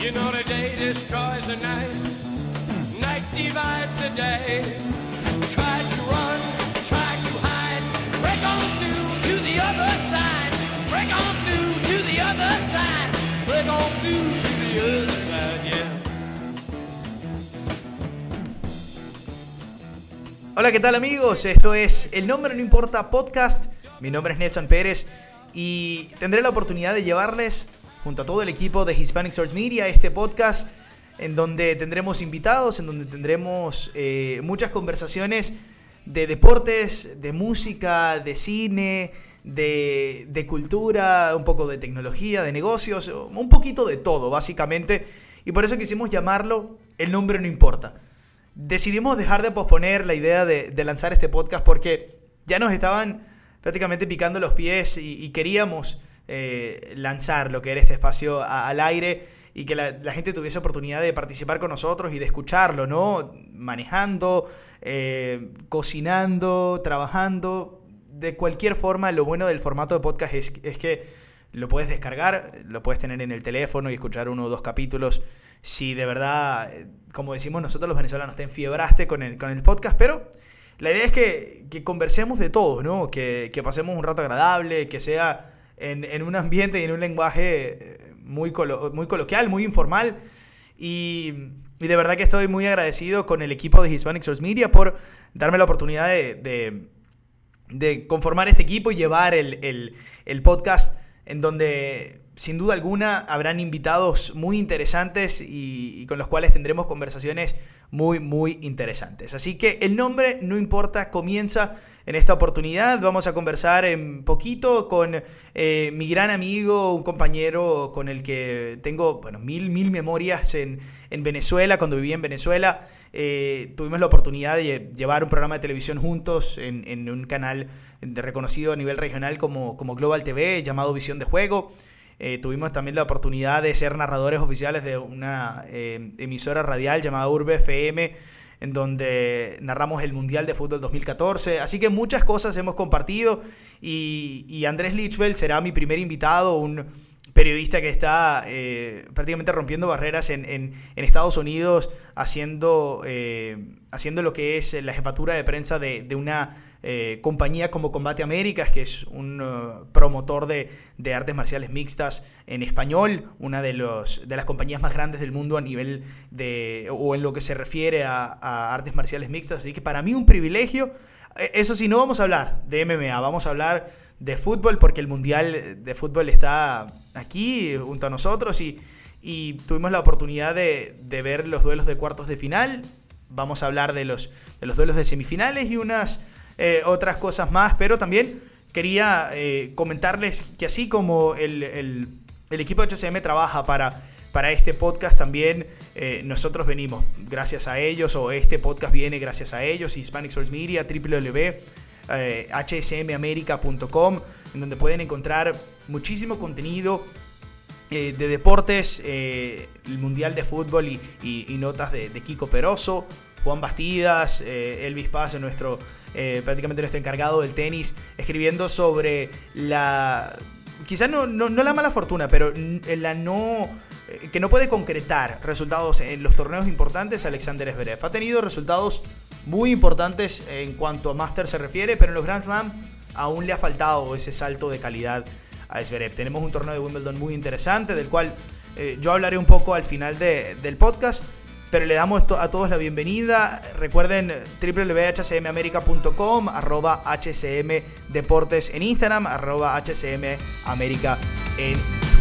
You know the day destroys the night, night divides the day. Try to run, try to hide, break on through to the other side, break on through to the other side, break on through to the other side, yeah. Hola, ¿qué tal amigos? Esto es El Nombre No Importa Podcast. Mi nombre es Nelson Pérez y tendré la oportunidad de llevarles, junto a todo el equipo de Hispanic Source Media, este podcast en donde tendremos invitados, en donde tendremos eh, muchas conversaciones de deportes, de música, de cine, de, de cultura, un poco de tecnología, de negocios, un poquito de todo, básicamente. Y por eso quisimos llamarlo El Nombre No Importa decidimos dejar de posponer la idea de, lanzar este podcast porque ya nos estaban prácticamente picando los pies y queríamos eh, lanzar lo que era este espacio al aire y que la, gente tuviese oportunidad de participar con nosotros y de escucharlo, ¿no? Manejando, eh, cocinando, trabajando. De cualquier forma, lo bueno del formato de podcast es, que lo puedes descargar, lo puedes tener en el teléfono y escuchar uno o dos capítulos si de verdad, como decimos nosotros los venezolanos, te enfiebraste con el, con el podcast, pero la idea es que, que conversemos de todo, ¿no? Que, que, pasemos un rato agradable, que sea en, un ambiente y en un lenguaje muy, colo muy coloquial, muy informal. Y, de verdad que estoy muy agradecido con el equipo de Hispanic Source Media por darme la oportunidad de, de, conformar este equipo y llevar el, el podcast en donde sin duda alguna habrán invitados muy interesantes y, con los cuales tendremos conversaciones muy, muy interesantes. Así que el nombre no importa, comienza en esta oportunidad. Vamos a conversar en poquito con eh, mi gran amigo, un compañero con el que tengo bueno, mil, mil memorias en, en Venezuela, cuando viví en Venezuela. Eh, tuvimos la oportunidad de llevar un programa de televisión juntos en, un canal reconocido a nivel regional como, como Global TV llamado Visión de Juego. Eh, tuvimos también la oportunidad de ser narradores oficiales de una eh, emisora radial llamada Urbe FM, en donde narramos el Mundial de Fútbol 2014. Así que muchas cosas hemos compartido y, y Andrés Lichfeld será mi primer invitado, un periodista que está eh, prácticamente rompiendo barreras en, en, Estados Unidos, haciendo, haciendo lo que es la jefatura de prensa de, de una eh, compañía como Combate Américas, que es un uh, promotor de, artes marciales mixtas en español, una de, los, de las compañías más grandes del mundo a nivel de, o en lo que se refiere a, artes marciales mixtas. Así que para mí un privilegio. Eso sí, no vamos a hablar de MMA, vamos a hablar de fútbol porque el Mundial de Fútbol está aquí junto a nosotros y, y tuvimos la oportunidad de, de, ver los duelos de cuartos de final. Vamos a hablar de los, de los duelos de semifinales y unas eh, otras cosas más, pero también quería eh, comentarles que así como el, el, equipo de HCM trabaja para, para este podcast, también eh, nosotros venimos gracias a ellos, o este podcast viene gracias a ellos, Hispanic Source Media, www. Eh, hsmamerica.com, en donde pueden encontrar muchísimo contenido de deportes, el Mundial de Fútbol y, notas de, Kiko Peroso, Juan Bastidas, eh, Elvis Paz, nuestro, eh, prácticamente nuestro encargado del tenis, escribiendo sobre la... Quizás no, no, la mala fortuna, pero la no que no puede concretar resultados en los torneos importantes, Alexander Zverev. Ha tenido resultados muy importantes en cuanto a Master se refiere, pero en los Grand Slam aún le ha faltado ese salto de calidad a Zverev. Tenemos un torneo de Wimbledon muy interesante, del cual eh, yo hablaré un poco al final de, del podcast, pero le damos a todos la bienvenida. Recuerden www.hcmamerica.com, arroba HCM Deportes en Instagram, arroba HCM América en come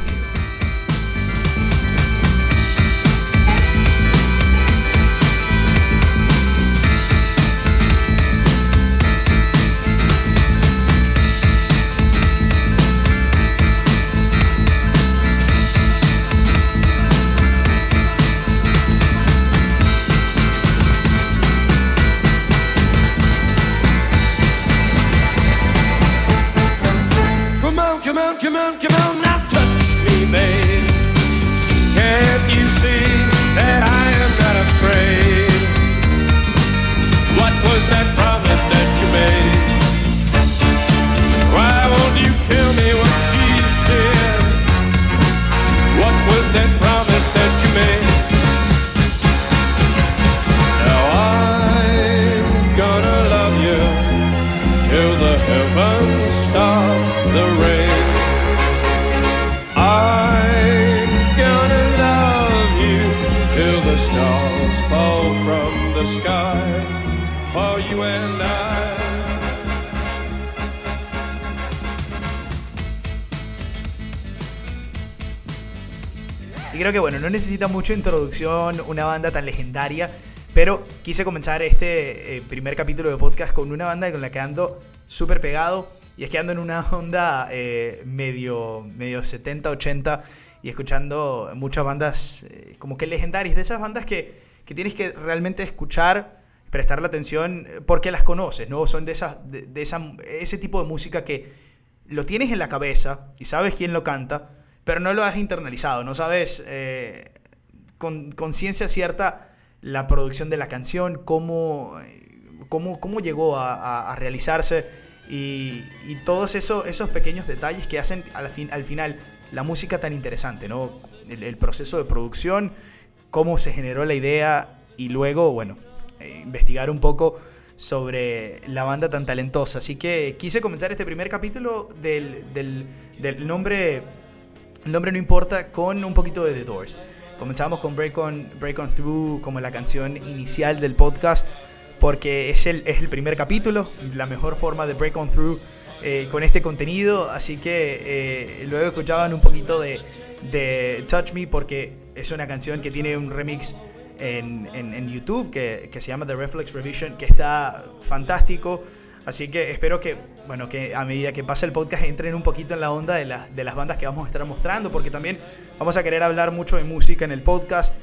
necesita mucha introducción una banda tan legendaria, pero quise comenzar este eh, primer capítulo de podcast con una banda con la que ando súper pegado. Y es que ando en una onda eh, medio, medio 70, 80 y escuchando muchas bandas eh, como que legendarias, de esas bandas que, que tienes que realmente escuchar, prestarle atención porque las conoces, ¿no? Son de, esas, de, de esa, ese tipo de música que lo tienes en la cabeza y sabes quién lo canta, pero no lo has internalizado, no sabes eh, con conciencia cierta la producción de la canción, cómo, cómo, cómo llegó a, realizarse y, y, todos esos, esos pequeños detalles que hacen al, fin, al final la música tan interesante, ¿no? El, proceso de producción, cómo se generó la idea y luego, bueno, eh, investigar un poco sobre la banda tan talentosa. Así que quise comenzar este primer capítulo del, del, del nombre, nombre no importa, con un poquito de The Doors. Comenzamos con Break On, Break On Through como la canción inicial del podcast porque es el, es el primer capítulo, la mejor forma de break on through eh, con este contenido, así que eh, luego escuchaban un poquito de, de, Touch Me porque es una canción que tiene un remix en, en, en YouTube que, que, se llama The Reflex Revision, que está fantástico. Así que espero que, bueno, que a medida que pase el podcast entren un poquito en la onda de, la, de las bandas que vamos a estar mostrando, porque también vamos a querer hablar mucho de música en el podcast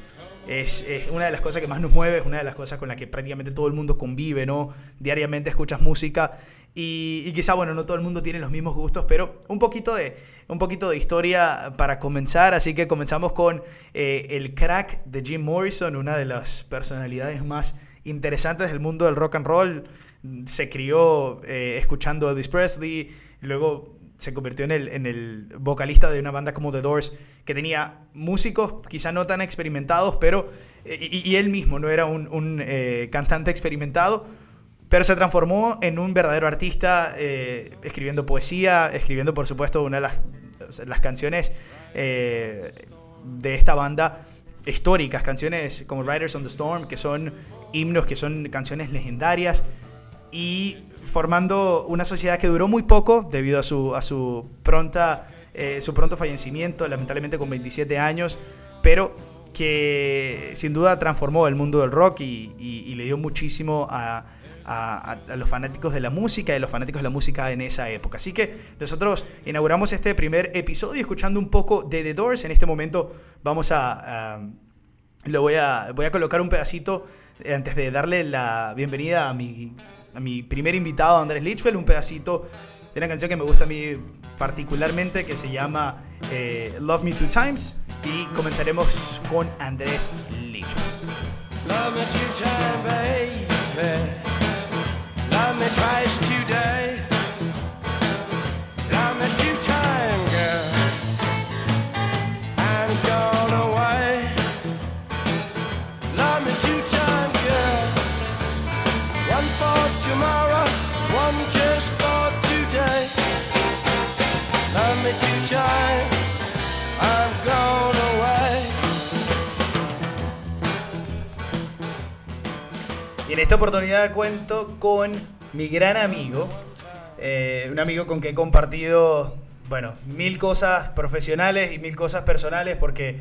es, es, una de las cosas que más nos mueve, es una de las cosas con las que prácticamente todo el mundo convive, ¿no? Diariamente escuchas música y, y, quizá, bueno, no todo el mundo tiene los mismos gustos, pero un poquito de, un poquito de historia para comenzar, así que comenzamos con eh, el crack de Jim Morrison, una de las personalidades más interesantes del mundo del rock and roll. Se crió eh, escuchando Elvis Presley, luego se convirtió en el, vocalista de una banda como The Doors, que tenía músicos quizá no tan experimentados, pero. Y, y él mismo no era un, eh, cantante experimentado, pero se transformó en un verdadero artista, eh, escribiendo poesía, escribiendo, por supuesto, una de las, canciones eh, de esta banda históricas, canciones como Riders on the Storm, que son himnos, que son canciones legendarias. Y formando una sociedad que duró muy poco debido a su, a su, pronta, eh, su pronto fallecimiento, lamentablemente con 27 años, pero que sin duda transformó el mundo del rock y, le dio muchísimo a, a, los fanáticos de la música y a los fanáticos de la música en esa época. Así que nosotros inauguramos este primer episodio escuchando un poco de The Doors. En este momento vamos a... a lo voy a, voy a colocar un pedacito antes de darle la bienvenida a mi a mi primer invitado, Andrés Lichfeld, un pedacito de una canción que me gusta a mí particularmente, que se llama eh, Love Me Two Times, y comenzaremos con Andrés Lichfeld. Love me two times, baby. Love me twice today. En esta oportunidad cuento con mi gran amigo, eh, un amigo con que he compartido, bueno, mil cosas profesionales y mil cosas personales porque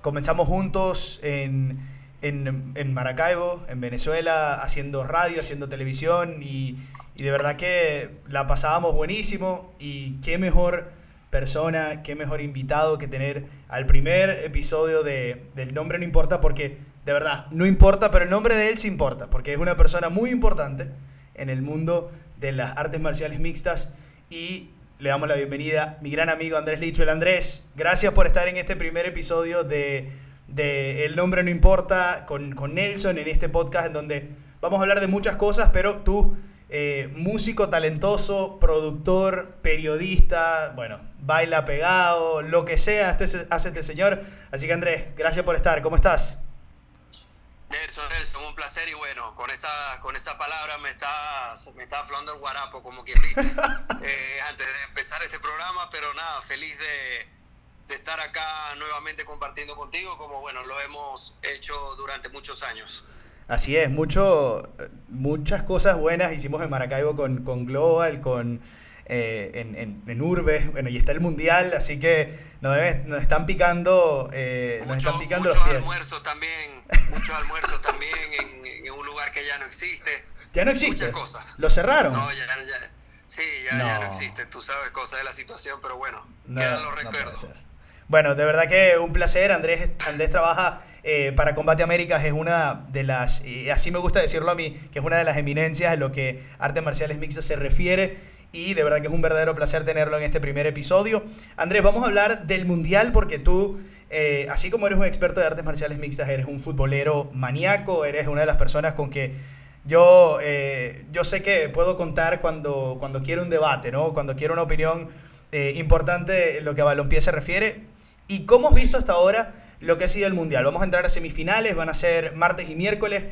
comenzamos juntos en, en, Maracaibo, en Venezuela, haciendo radio, haciendo televisión y, y de verdad que la pasábamos buenísimo y qué mejor persona, qué mejor invitado que tener al primer episodio de, del nombre no importa porque de verdad no importa, pero el nombre de él sí importa porque es una persona muy importante en el mundo de las artes marciales mixtas y le damos la bienvenida mi gran amigo Andrés Lichwell. Andrés, gracias por estar en este primer episodio de, de El nombre no importa con, con Nelson en este podcast en donde vamos a hablar de muchas cosas, pero tú eh, músico talentoso, productor, periodista, bueno, baila pegado, lo que sea este, hace este señor. Así que Andrés, gracias por estar. ¿Cómo estás? Nelson, Nelson, un placer y bueno, con esa, con esa palabra me está, me está aflando el guarapo, como quien dice, eh, antes de empezar este programa, pero nada, feliz de, de estar acá nuevamente compartiendo contigo, como bueno, lo hemos hecho durante muchos años. Así es, mucho, muchas cosas buenas hicimos en Maracaibo con, con Global, con eh, en, en, en, Urbe, bueno, y está el Mundial, así que nos, debe, nos están picando, eh, Mucho, nos están picando muchos los pies. almuerzos también, muchos almuerzos también en, en, un lugar que ya no existe. Ya no existe. Muchas cosas. ¿Lo cerraron? No, ya, ya, sí, ya no. ya no existe, tú sabes cosas de la situación, pero bueno, no, quedan los recuerdos. Bueno, de verdad que un placer. Andrés, Andrés trabaja eh, para Combate Américas, es una de las, y así me gusta decirlo a mí, que es una de las eminencias en lo que artes marciales mixtas se refiere. Y de verdad que es un verdadero placer tenerlo en este primer episodio. Andrés, vamos a hablar del Mundial porque tú, eh, así como eres un experto de artes marciales mixtas, eres un futbolero maníaco, eres una de las personas con que yo, eh, yo sé que puedo contar cuando, cuando quiero un debate, ¿no? Cuando quiero una opinión eh, importante en lo que a balompié se refiere. ¿Y cómo has visto hasta ahora lo que ha sido el Mundial? Vamos a entrar a semifinales, van a ser martes y miércoles,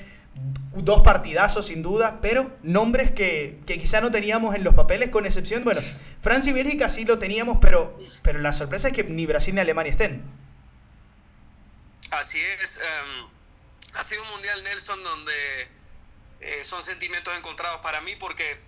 dos partidazos sin duda, pero nombres que, que quizá no teníamos en los papeles, con excepción, bueno, Francia y Bélgica sí lo teníamos, pero, pero la sorpresa es que ni Brasil ni Alemania estén. Así es, um, ha sido un Mundial Nelson donde eh, son sentimientos encontrados para mí porque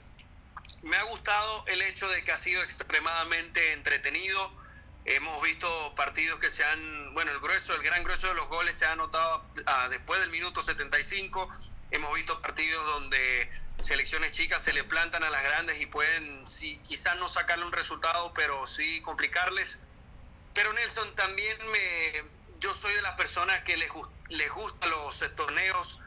me ha gustado el hecho de que ha sido extremadamente entretenido. Hemos visto partidos que se han, bueno, el grueso, el gran grueso de los goles se ha anotado ah, después del minuto 75. Hemos visto partidos donde selecciones chicas se le plantan a las grandes y pueden, sí, quizás no sacarle un resultado, pero sí complicarles. Pero Nelson, también me, yo soy de las personas que les, les gustan los torneos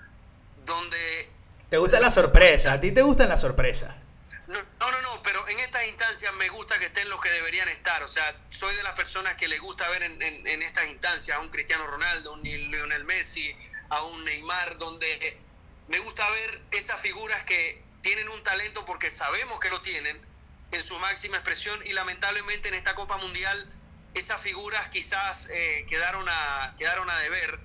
donde... ¿Te gusta la sorpresa? ¿A ti te gustan las sorpresas? No, no, no, pero en estas instancias me gusta que estén los que deberían estar. O sea, soy de las personas que les gusta ver en estas instancias a un Cristiano Ronaldo, a un Lionel Messi, a un Neymar, donde me gusta ver esas figuras que tienen un talento porque sabemos que lo tienen en su máxima expresión y lamentablemente en esta Copa Mundial esas figuras quizás eh, quedaron, a, quedaron a deber.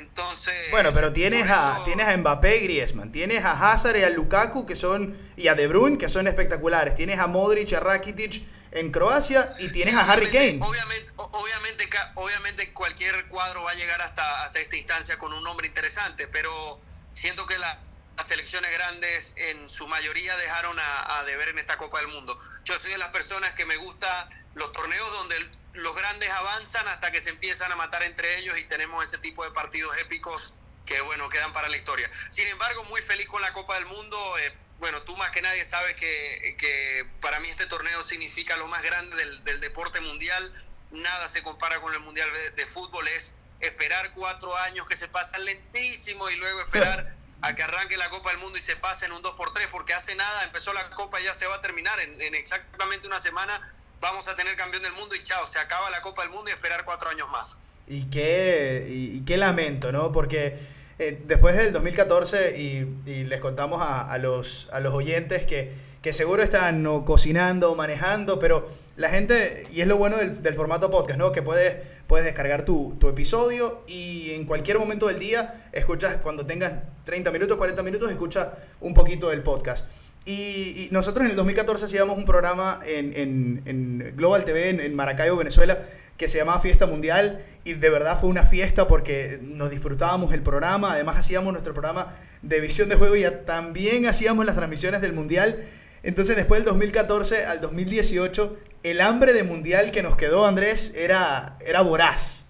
Entonces. Bueno, pero tienes eso... a, tienes a Mbappé y Griezmann, tienes a Hazard y a Lukaku que son y a De Bruyne que son espectaculares, tienes a Modric y a Rakitic en Croacia y tienes sí, a Harry Kane. Obviamente, obviamente, obviamente cualquier cuadro va a llegar hasta, hasta esta instancia con un nombre interesante, pero siento que la, las selecciones grandes en su mayoría dejaron a, a, deber en esta Copa del Mundo. Yo soy de las personas que me gusta los torneos donde los grandes avanzan hasta que se empiezan a matar entre ellos y tenemos ese tipo de partidos épicos que, bueno, quedan para la historia. Sin embargo, muy feliz con la Copa del Mundo. Eh, bueno, tú más que nadie sabes que, que, para mí este torneo significa lo más grande del, del, deporte mundial. Nada se compara con el Mundial de, de, Fútbol. Es esperar cuatro años que se pasan lentísimo y luego esperar a que arranque la Copa del Mundo y se pase en un 2x3, porque hace nada empezó la Copa y ya se va a terminar. En, en exactamente una semana vamos a tener campeón del mundo y chao, se acaba la Copa del Mundo y esperar cuatro años más. Y qué, y, qué lamento, ¿no? Porque eh, después del 2014, y, y les contamos a, a, los, a los oyentes que, que seguro están no, cocinando, manejando, pero la gente, y es lo bueno del, del formato podcast, ¿no? Que puedes, puedes descargar tu, tu, episodio y en cualquier momento del día escuchas, cuando tengas 30 minutos, 40 minutos, escucha un poquito del podcast. Y, nosotros en el 2014 hacíamos un programa en, en, en Global TV en, Maracaibo, Venezuela, que se llamaba Fiesta Mundial. Y de verdad fue una fiesta porque nos disfrutábamos el programa. Además, hacíamos nuestro programa de visión de juego y también hacíamos las transmisiones del Mundial. Entonces, después del 2014 al 2018, el hambre de Mundial que nos quedó, Andrés, era, era voraz.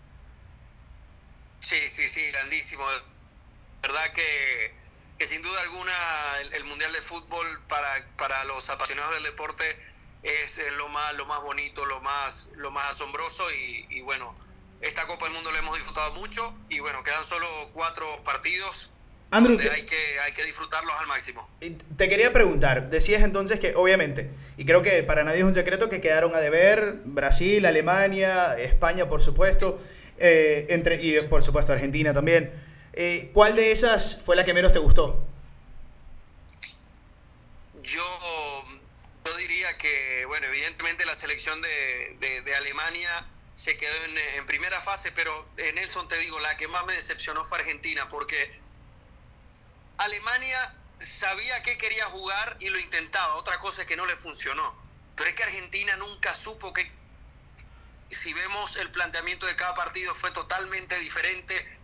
Sí, sí, sí, grandísimo. verdad que que sin duda alguna el, el, Mundial de Fútbol para, para los apasionados del deporte es lo más, lo más bonito, lo más, lo más asombroso y, y, bueno, esta Copa del Mundo la hemos disfrutado mucho y bueno, quedan solo cuatro partidos Andrew, donde hay que, hay que disfrutarlos al máximo. Te quería preguntar, decías entonces que obviamente, y creo que para nadie es un secreto que quedaron a deber Brasil, Alemania, España por supuesto, eh, entre, y por supuesto Argentina también. Eh, ¿Cuál de esas fue la que menos te gustó? Yo, yo diría que, bueno, evidentemente la selección de, de, Alemania se quedó en, en, primera fase, pero eh, Nelson, te digo, la que más me decepcionó fue Argentina, porque Alemania sabía que quería jugar y lo intentaba, otra cosa es que no le funcionó, pero es que Argentina nunca supo que, si vemos el planteamiento de cada partido, fue totalmente diferente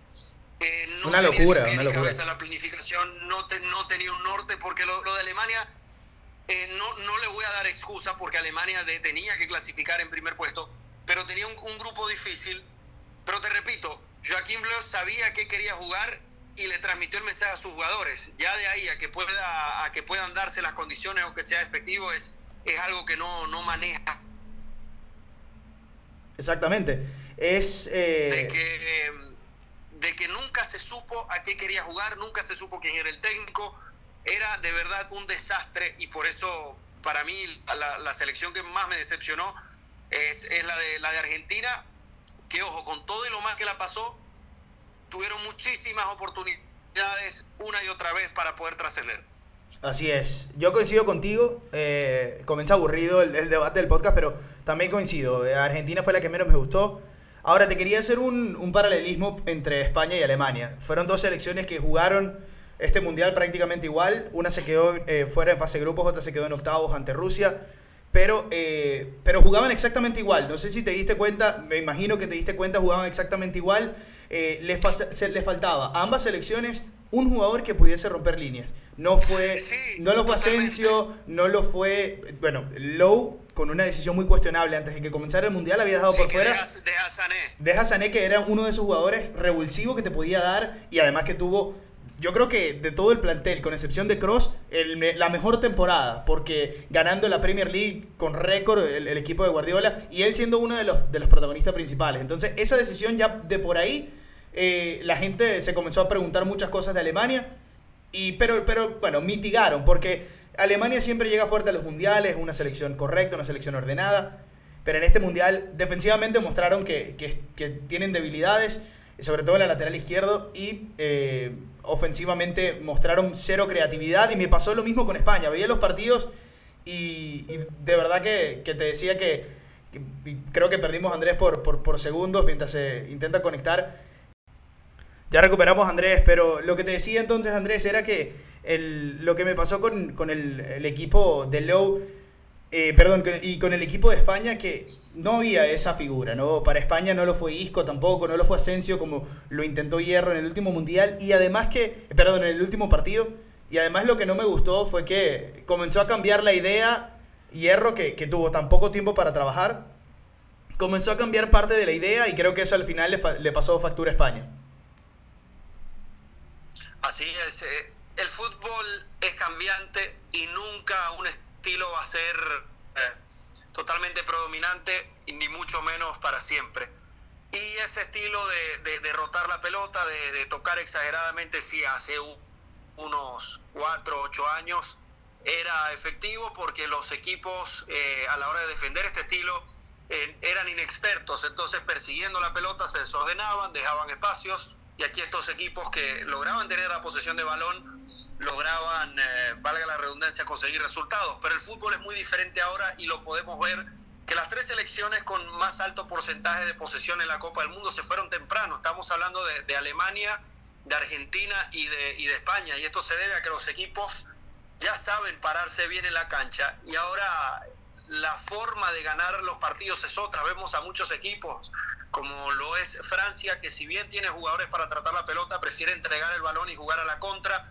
Eh, no Una locura, una locura. cabeza la planificación, no, te- no tenía un norte, porque lo, lo de Alemania, eh, no, no le voy a dar excusa porque Alemania de- tenía que clasificar en primer puesto, pero tenía un, un grupo difícil. Pero te repito, Joaquín Bleu sabía que quería jugar y le transmitió el mensaje a sus jugadores. Ya de ahí a que, pueda, a que puedan darse las condiciones o que sea efectivo es, es algo que no, no maneja. Exactamente. Es... eh, de que, de que nunca se supo a qué quería jugar, nunca se supo quién era el técnico. Era de verdad un desastre y por eso para mí la, la selección que más me decepcionó es, es la, de, la de Argentina, que ojo, con todo y lo mal que la pasó, tuvieron muchísimas oportunidades una y otra vez para poder trascender. Así es. Yo coincido contigo. Eh, comienza aburrido el, el debate del podcast, pero también coincido. Eh, Argentina fue la que menos me gustó. Ahora, te quería hacer un, un paralelismo entre España y Alemania. Fueron dos selecciones que jugaron este mundial prácticamente igual. Una se quedó eh, fuera en fase de grupos, otra se quedó en octavos ante Rusia. Pero, eh, pero jugaban exactamente igual. No sé si te diste cuenta, me imagino que te diste cuenta, jugaban exactamente igual. Eh, les, fa- se- les faltaba a ambas selecciones un jugador que pudiese romper líneas. No fue, Sí, no lo fue. Asensio, no lo fue, bueno, Lowe con una decisión muy cuestionable antes de que comenzara el mundial había dejado Sí, por fuera. deja, deja Sané. Deja Sané que era uno de esos jugadores revulsivos que te podía dar y además que tuvo, yo creo que de todo el plantel, con excepción de Cross, el la mejor temporada, porque ganando la Premier League con récord el, el equipo de Guardiola y él siendo uno de los, de los protagonistas principales. Entonces esa decisión ya de por ahí, eh, la gente se comenzó a preguntar muchas cosas de Alemania. Y, pero, pero, bueno, mitigaron, porque Alemania siempre llega fuerte a los mundiales, una selección correcta, una selección ordenada. Pero en este mundial, defensivamente mostraron que, tienen debilidades, sobre todo en la lateral izquierdo, y eh, ofensivamente mostraron cero creatividad. Y me pasó lo mismo con España. Veía los partidos y, de verdad que, te decía que, creo que perdimos a Andrés por segundos mientras se intenta conectar. Ya recuperamos Andrés, pero lo que te decía entonces Andrés era que el, lo que me pasó con, con el, equipo de Low, eh, perdón, y con el equipo de España, que no había esa figura, ¿no? Para España no lo fue Isco tampoco, no lo fue Asensio como lo intentó Hierro en el último mundial, y además que, perdón, en el último partido, y además lo que no me gustó fue que comenzó a cambiar la idea, Hierro, que, tuvo tan poco tiempo para trabajar, comenzó a cambiar parte de la idea y creo que eso al final le pasó factura a España. Así es, eh, el fútbol es cambiante y nunca un estilo va a ser eh, totalmente predominante, ni mucho menos para siempre. Y ese estilo de, de- rotar la pelota, de, tocar exageradamente, sí, hace u- unos 4 8 años era efectivo porque los equipos eh, a la hora de defender este estilo eran inexpertos, entonces persiguiendo la pelota se desordenaban, dejaban espacios y aquí estos equipos que lograban tener la posesión de balón lograban, eh, valga la redundancia, conseguir resultados. Pero el fútbol es muy diferente ahora y lo podemos ver que las tres selecciones con más alto porcentaje de posesión en la Copa del Mundo se fueron temprano. Estamos hablando de, de Alemania, de Argentina y de, y de España. Y esto se debe a que los equipos ya saben pararse bien en la cancha y ahora la forma de ganar los partidos es otra. Vemos a muchos equipos, como lo es Francia, que si bien tiene jugadores para tratar la pelota, prefiere entregar el balón y jugar a la contra.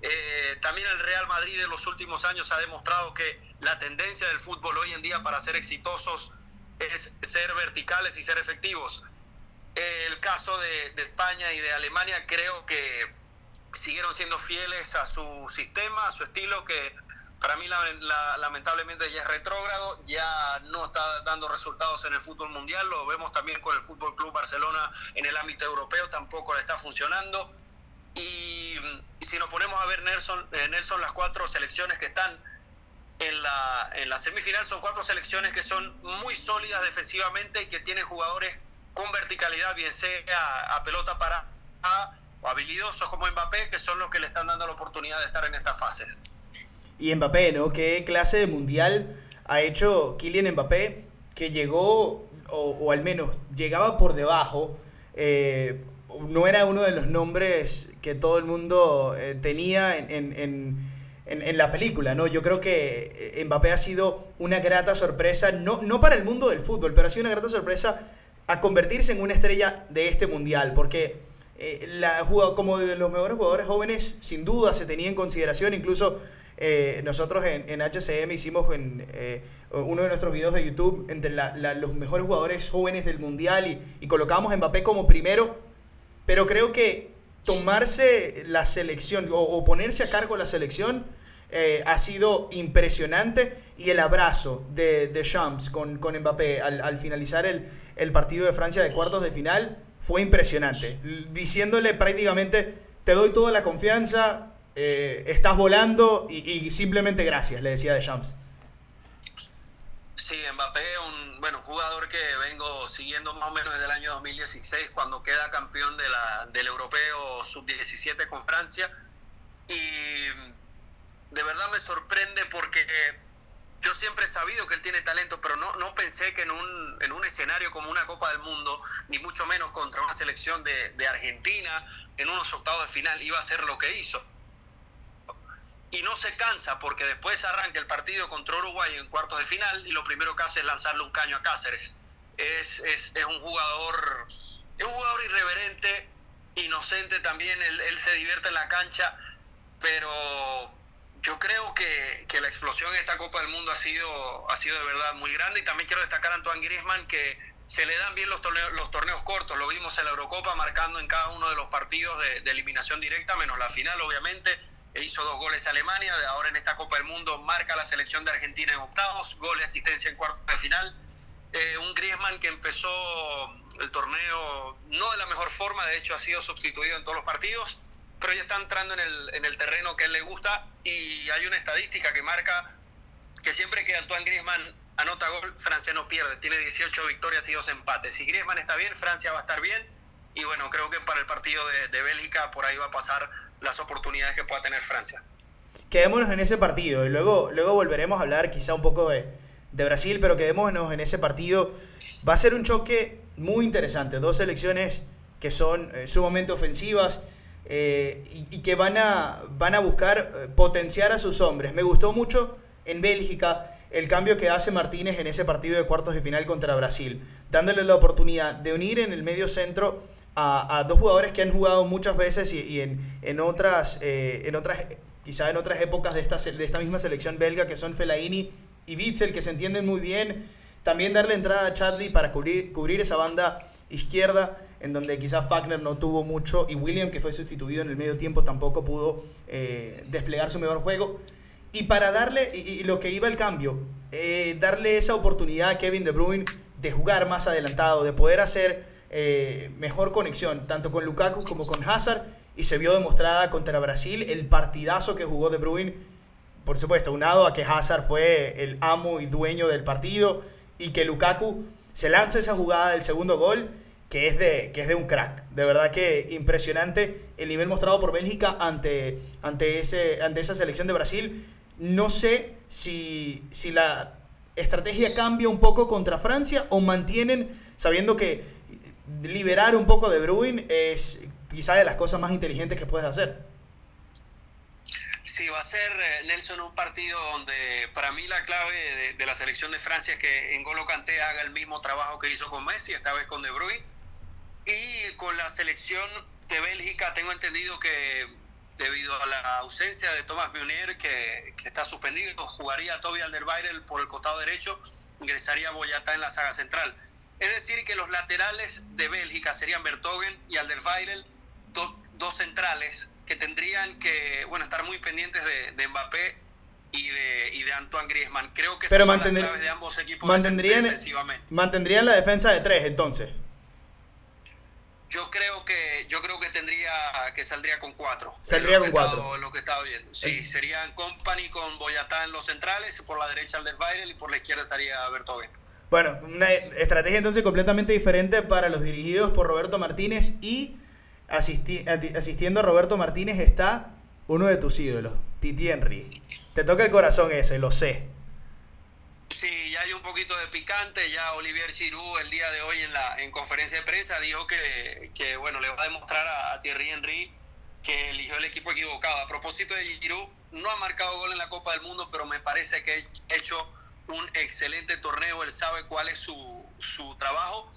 Eh, también el Real Madrid en los últimos años ha demostrado que la tendencia del fútbol hoy en día para ser exitosos es ser verticales y ser efectivos. El caso de, de España y de Alemania creo que siguieron siendo fieles a su sistema, a su estilo, que para mí la- la- lamentablemente ya es retrógrado, ya no está dando resultados en el fútbol mundial, lo vemos también con el Fútbol Club Barcelona en el ámbito europeo, tampoco le está funcionando. Y, si nos ponemos a ver, Nelson, eh, Nelson, las cuatro selecciones que están en la, en la semifinal son cuatro selecciones que son muy sólidas defensivamente y que tienen jugadores con verticalidad, bien sea a pelota para o habilidosos como Mbappé, que son los que le están dando la oportunidad de estar en estas fases. Y Mbappé, ¿no? ¿Qué clase de mundial ha hecho Kylian Mbappé que llegó, o, al menos llegaba por debajo? eh, no era uno de los nombres que todo el mundo eh, tenía en, en- en- en- en la película, ¿no? Yo creo que eh, Mbappé ha sido una grata sorpresa, no, no para el mundo del fútbol, pero ha sido una grata sorpresa a convertirse en una estrella de este mundial, porque eh, la, como de los mejores jugadores jóvenes, sin duda se tenía en consideración, incluso eh, nosotros en, en, HCM hicimos en eh, uno de nuestros videos de YouTube entre los mejores jugadores jóvenes del mundial y, y colocamos a Mbappé como primero, pero creo que tomarse la selección o, ponerse a cargo la selección eh, ha sido impresionante y el abrazo de, de Champs con, con Mbappé al, al finalizar el, el partido de Francia de cuartos de final fue impresionante, diciéndole prácticamente te doy toda la confianza, eh, estás volando y, simplemente gracias, le decía de Champs. Sí, Mbappé, un bueno, jugador que vengo siguiendo más o menos desde el año 2016, cuando queda campeón de la, del europeo sub-17 con Francia. Y de verdad me sorprende porque yo siempre he sabido que él tiene talento, pero no, no pensé que en un, en un escenario como una Copa del Mundo, ni mucho menos contra una selección de, de Argentina, en unos octavos de final, iba a ser lo que hizo y no se cansa porque después arranca el partido contra Uruguay en cuartos de final y lo primero que hace es lanzarle un caño a Cáceres. Es, es, es un jugador es un jugador irreverente, inocente también, él, él, se divierte en la cancha, pero yo creo que, que, la explosión en esta Copa del Mundo ha sido, ha sido de verdad muy grande y también quiero destacar a Antoine Griezmann que se le dan bien los torneos, los torneos cortos, lo vimos en la Eurocopa marcando en cada uno de los partidos de, de eliminación directa, menos la final obviamente, hizo dos goles a Alemania, ahora en esta Copa del Mundo marca la selección de Argentina en octavos, gol y asistencia en cuartos de final. Eh, un Griezmann que empezó el torneo no de la mejor forma, de hecho ha sido sustituido en todos los partidos, pero ya está entrando en el, en el terreno que a él le gusta y hay una estadística que marca que siempre que Antoine Griezmann anota gol, Francia no pierde, tiene 18 victorias y dos empates. Si Griezmann está bien, Francia va a estar bien y bueno, creo que para el partido de Bélgica por ahí va a pasar las oportunidades que pueda tener Francia. Quedémonos en ese partido y luego, luego volveremos a hablar quizá un poco de, de Brasil, pero quedémonos en ese partido. Va a ser un choque muy interesante, dos selecciones que son eh, sumamente ofensivas eh, y, y, que van a, van a buscar eh, potenciar a sus hombres. Me gustó mucho en Bélgica el cambio que hace Martínez en ese partido de cuartos de final contra Brasil, dándole la oportunidad de unir en el medio centro a, dos jugadores que han jugado muchas veces y, en, en, otras, eh, en otras, quizá en otras épocas de esta, de esta misma selección belga, que son Fellaini y Witzel, que se entienden muy bien. También darle entrada a Chadley para cubrir, cubrir esa banda izquierda, en donde quizás Fagner no tuvo mucho, y William, que fue sustituido en el medio tiempo, tampoco pudo eh, desplegar su mejor juego. Y para darle, y, lo que iba el cambio, eh, darle esa oportunidad a Kevin De Bruyne de jugar más adelantado, de poder hacer eh, mejor conexión, tanto con Lukaku como con Hazard, y se vio demostrada contra Brasil el partidazo que jugó De Bruyne, por supuesto, unado a que Hazard fue el amo y dueño del partido, y que Lukaku se lanza esa jugada del segundo gol, que es de, que es de un crack. De verdad que impresionante el nivel mostrado por Bélgica ante, ante, ese, ante esa selección de Brasil. No sé si, si la estrategia cambia un poco contra Francia o mantienen, sabiendo que liberar un poco de Bruin es quizá de las cosas más inteligentes que puedes hacer. Sí, va a ser, eh, Nelson, un partido donde para mí la clave de, la selección de Francia es que N'Golo Kanté haga el mismo trabajo que hizo con Messi, esta vez con De Bruyne. Y con la selección de Bélgica tengo entendido que debido a la ausencia de Thomas Meunier, que, está suspendido, jugaría Toby Alderweireld por el costado derecho, ingresaría Boyata en la saga central. Es decir, que los laterales de Bélgica serían Bertogen y Alderweireld, dos centrales que tendrían que bueno estar muy pendientes de, Mbappé y de, y de Antoine Griezmann. Creo que Pero claves de ambos equipos mantendrían, mantendrían la defensa de tres entonces. Yo creo que yo creo que tendría que saldría con cuatro. Saldría con cuatro. lo que estaba viendo. Sí, serían Company con Boyatá en los centrales, por la derecha Alderweireld y por la izquierda estaría Bertogen. Bueno, una estrategia entonces completamente diferente para los dirigidos por Roberto Martínez y asistiendo a Roberto Martínez está uno de tus ídolos, Titi Henry. Te toca el corazón ese, lo sé. Sí, ya hay un poquito de picante. Ya Olivier Giroud el día de hoy en la en conferencia de prensa dijo que, que bueno le va a demostrar a, a, Thierry Henry que eligió el equipo equivocado. A propósito de Giroud, no ha marcado gol en la Copa del Mundo, pero me parece que ha hecho un excelente torneo, él sabe cuál es su, su trabajo.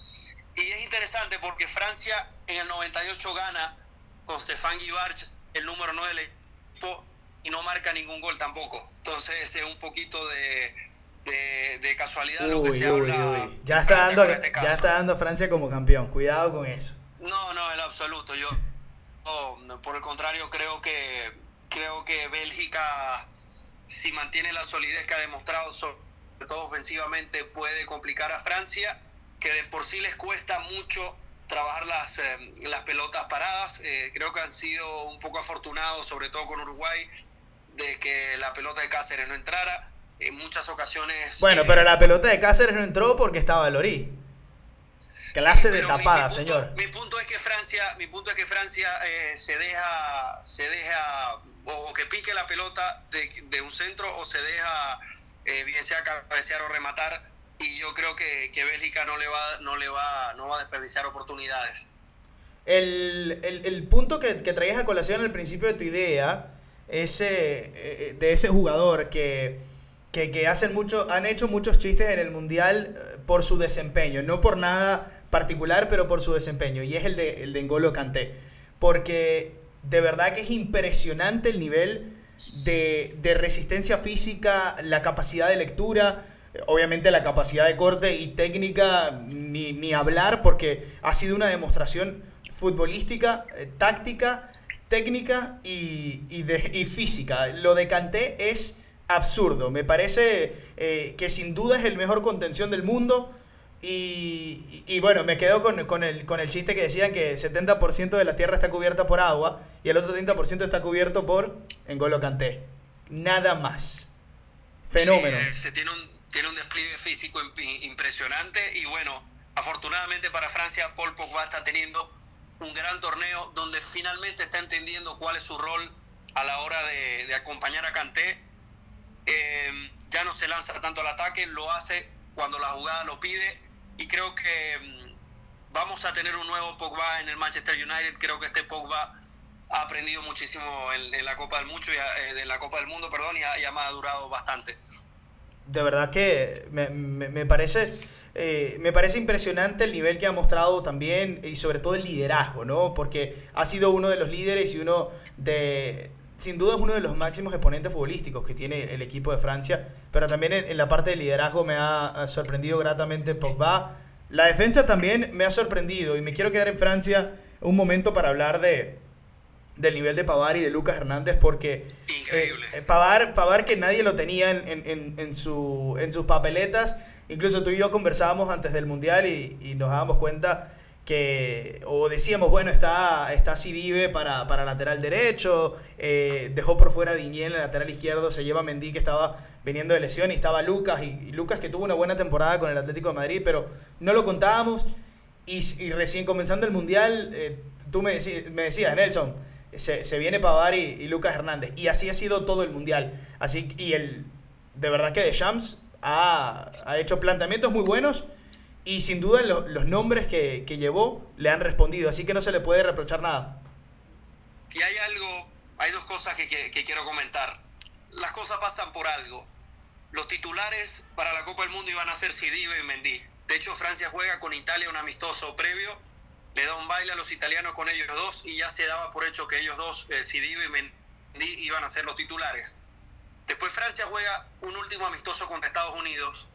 Y es interesante porque Francia en el 98 gana con Stefan Givarch el número 9 del equipo y no marca ningún gol tampoco. Entonces es un poquito de, de, casualidad lo que se habla. Ya, está dando, este ya está dando a Francia como campeón. Cuidado con eso. No, no, en absoluto. Yo, por el contrario, creo que, creo que Bélgica, si mantiene la solidez que ha demostrado, sobre todo ofensivamente, puede complicar a Francia, que de por sí les cuesta mucho trabajar las, eh, las pelotas paradas. Eh, creo que han sido un poco afortunados, sobre todo con Uruguay, de que la pelota de Cáceres no entrara. En muchas ocasiones. Bueno, pero la pelota de Cáceres no entró porque estaba Lorí. Clase de tapada, señor. Mi punto es que Francia, mi punto es que Francia eh, se deja, se deja, o que pique la pelota de, un centro o se deja, bien sea cabecear o rematar y yo creo que, que Bélgica no le va, no le va, no va a desperdiciar oportunidades. El, el, el punto que, que, traías a colación al principio de tu idea, ese, eh, de ese jugador que, que, que, hacen mucho, han hecho muchos chistes en el Mundial eh, por su desempeño, no por nada particular, pero por su desempeño, y es el de, el de N'Golo Kanté. Porque de verdad que es impresionante el nivel de, de resistencia física, la capacidad de lectura, Obviamente la capacidad de corte y técnica ni, ni hablar porque ha sido una demostración futbolística, eh, táctica, técnica y, y, de, y, física. Lo de Kanté es absurdo. Me parece eh, que sin duda es el mejor contención del mundo. Y, y bueno, me quedo con, con, el, con el chiste que decían que 70% de la tierra está cubierta por agua y el otro 30% está cubierto por Engolo Kanté. Nada más. Fenómeno. Sí, se tiene un tiene un despliegue físico impresionante y bueno, afortunadamente para Francia Paul Pogba está teniendo un gran torneo donde finalmente está entendiendo cuál es su rol a la hora de, acompañar a Kanté. Eh, ya no se lanza tanto al ataque, lo hace cuando la jugada lo pide y creo que mm, vamos a tener un nuevo Pogba en el Manchester United. Creo que este Pogba ha aprendido muchísimo en, la Copa del Mundo, eh, del Mundo, perdón, y ha, y ha madurado bastante de verdad que me, me, parece... Eh, me parece impresionante el nivel que ha mostrado también y sobre todo el liderazgo, ¿no? Porque ha sido uno de los líderes y uno de, sin duda es uno de los máximos exponentes futbolísticos que tiene el equipo de Francia, pero también en, la parte de liderazgo me ha sorprendido gratamente Pogba. La defensa también me ha sorprendido y me quiero quedar en Francia un momento para hablar de, del nivel de Pavar y de Lucas Hernández porque eh, eh, Pavar, Pavar, que nadie lo tenía en, en, en, su, en sus papeletas, incluso tú y yo conversábamos antes del Mundial y, y nos dábamos cuenta que, o decíamos, bueno, está, está Sidibe para, para lateral derecho, eh, dejó por fuera a Diñé en el lateral izquierdo, se lleva a Mendy que estaba viniendo de lesión y estaba Lucas, y, Lucas que tuvo una buena temporada con el Atlético de Madrid, pero no lo contábamos y, y recién comenzando el Mundial, tú me, me decías, Nelson, se, se viene Pavar y, Lucas Hernández. Y así ha sido todo el mundial. Así y el de verdad que Deschamps ha, ha hecho planteamientos muy buenos y sin duda los nombres que, que, llevó le han respondido. Así que no se le puede reprochar nada. Y hay algo, hay dos cosas que, que, quiero comentar. Las cosas pasan por algo. Los titulares para la Copa del Mundo iban a ser Sidibe y Mendy. De hecho, Francia juega con Italia un amistoso previo le da un baile a los italianos con ellos dos y ya se daba por hecho que ellos dos, eh, Sidibe y Mendy, iban a ser los titulares. Después Francia juega un último amistoso contra Estados Unidos,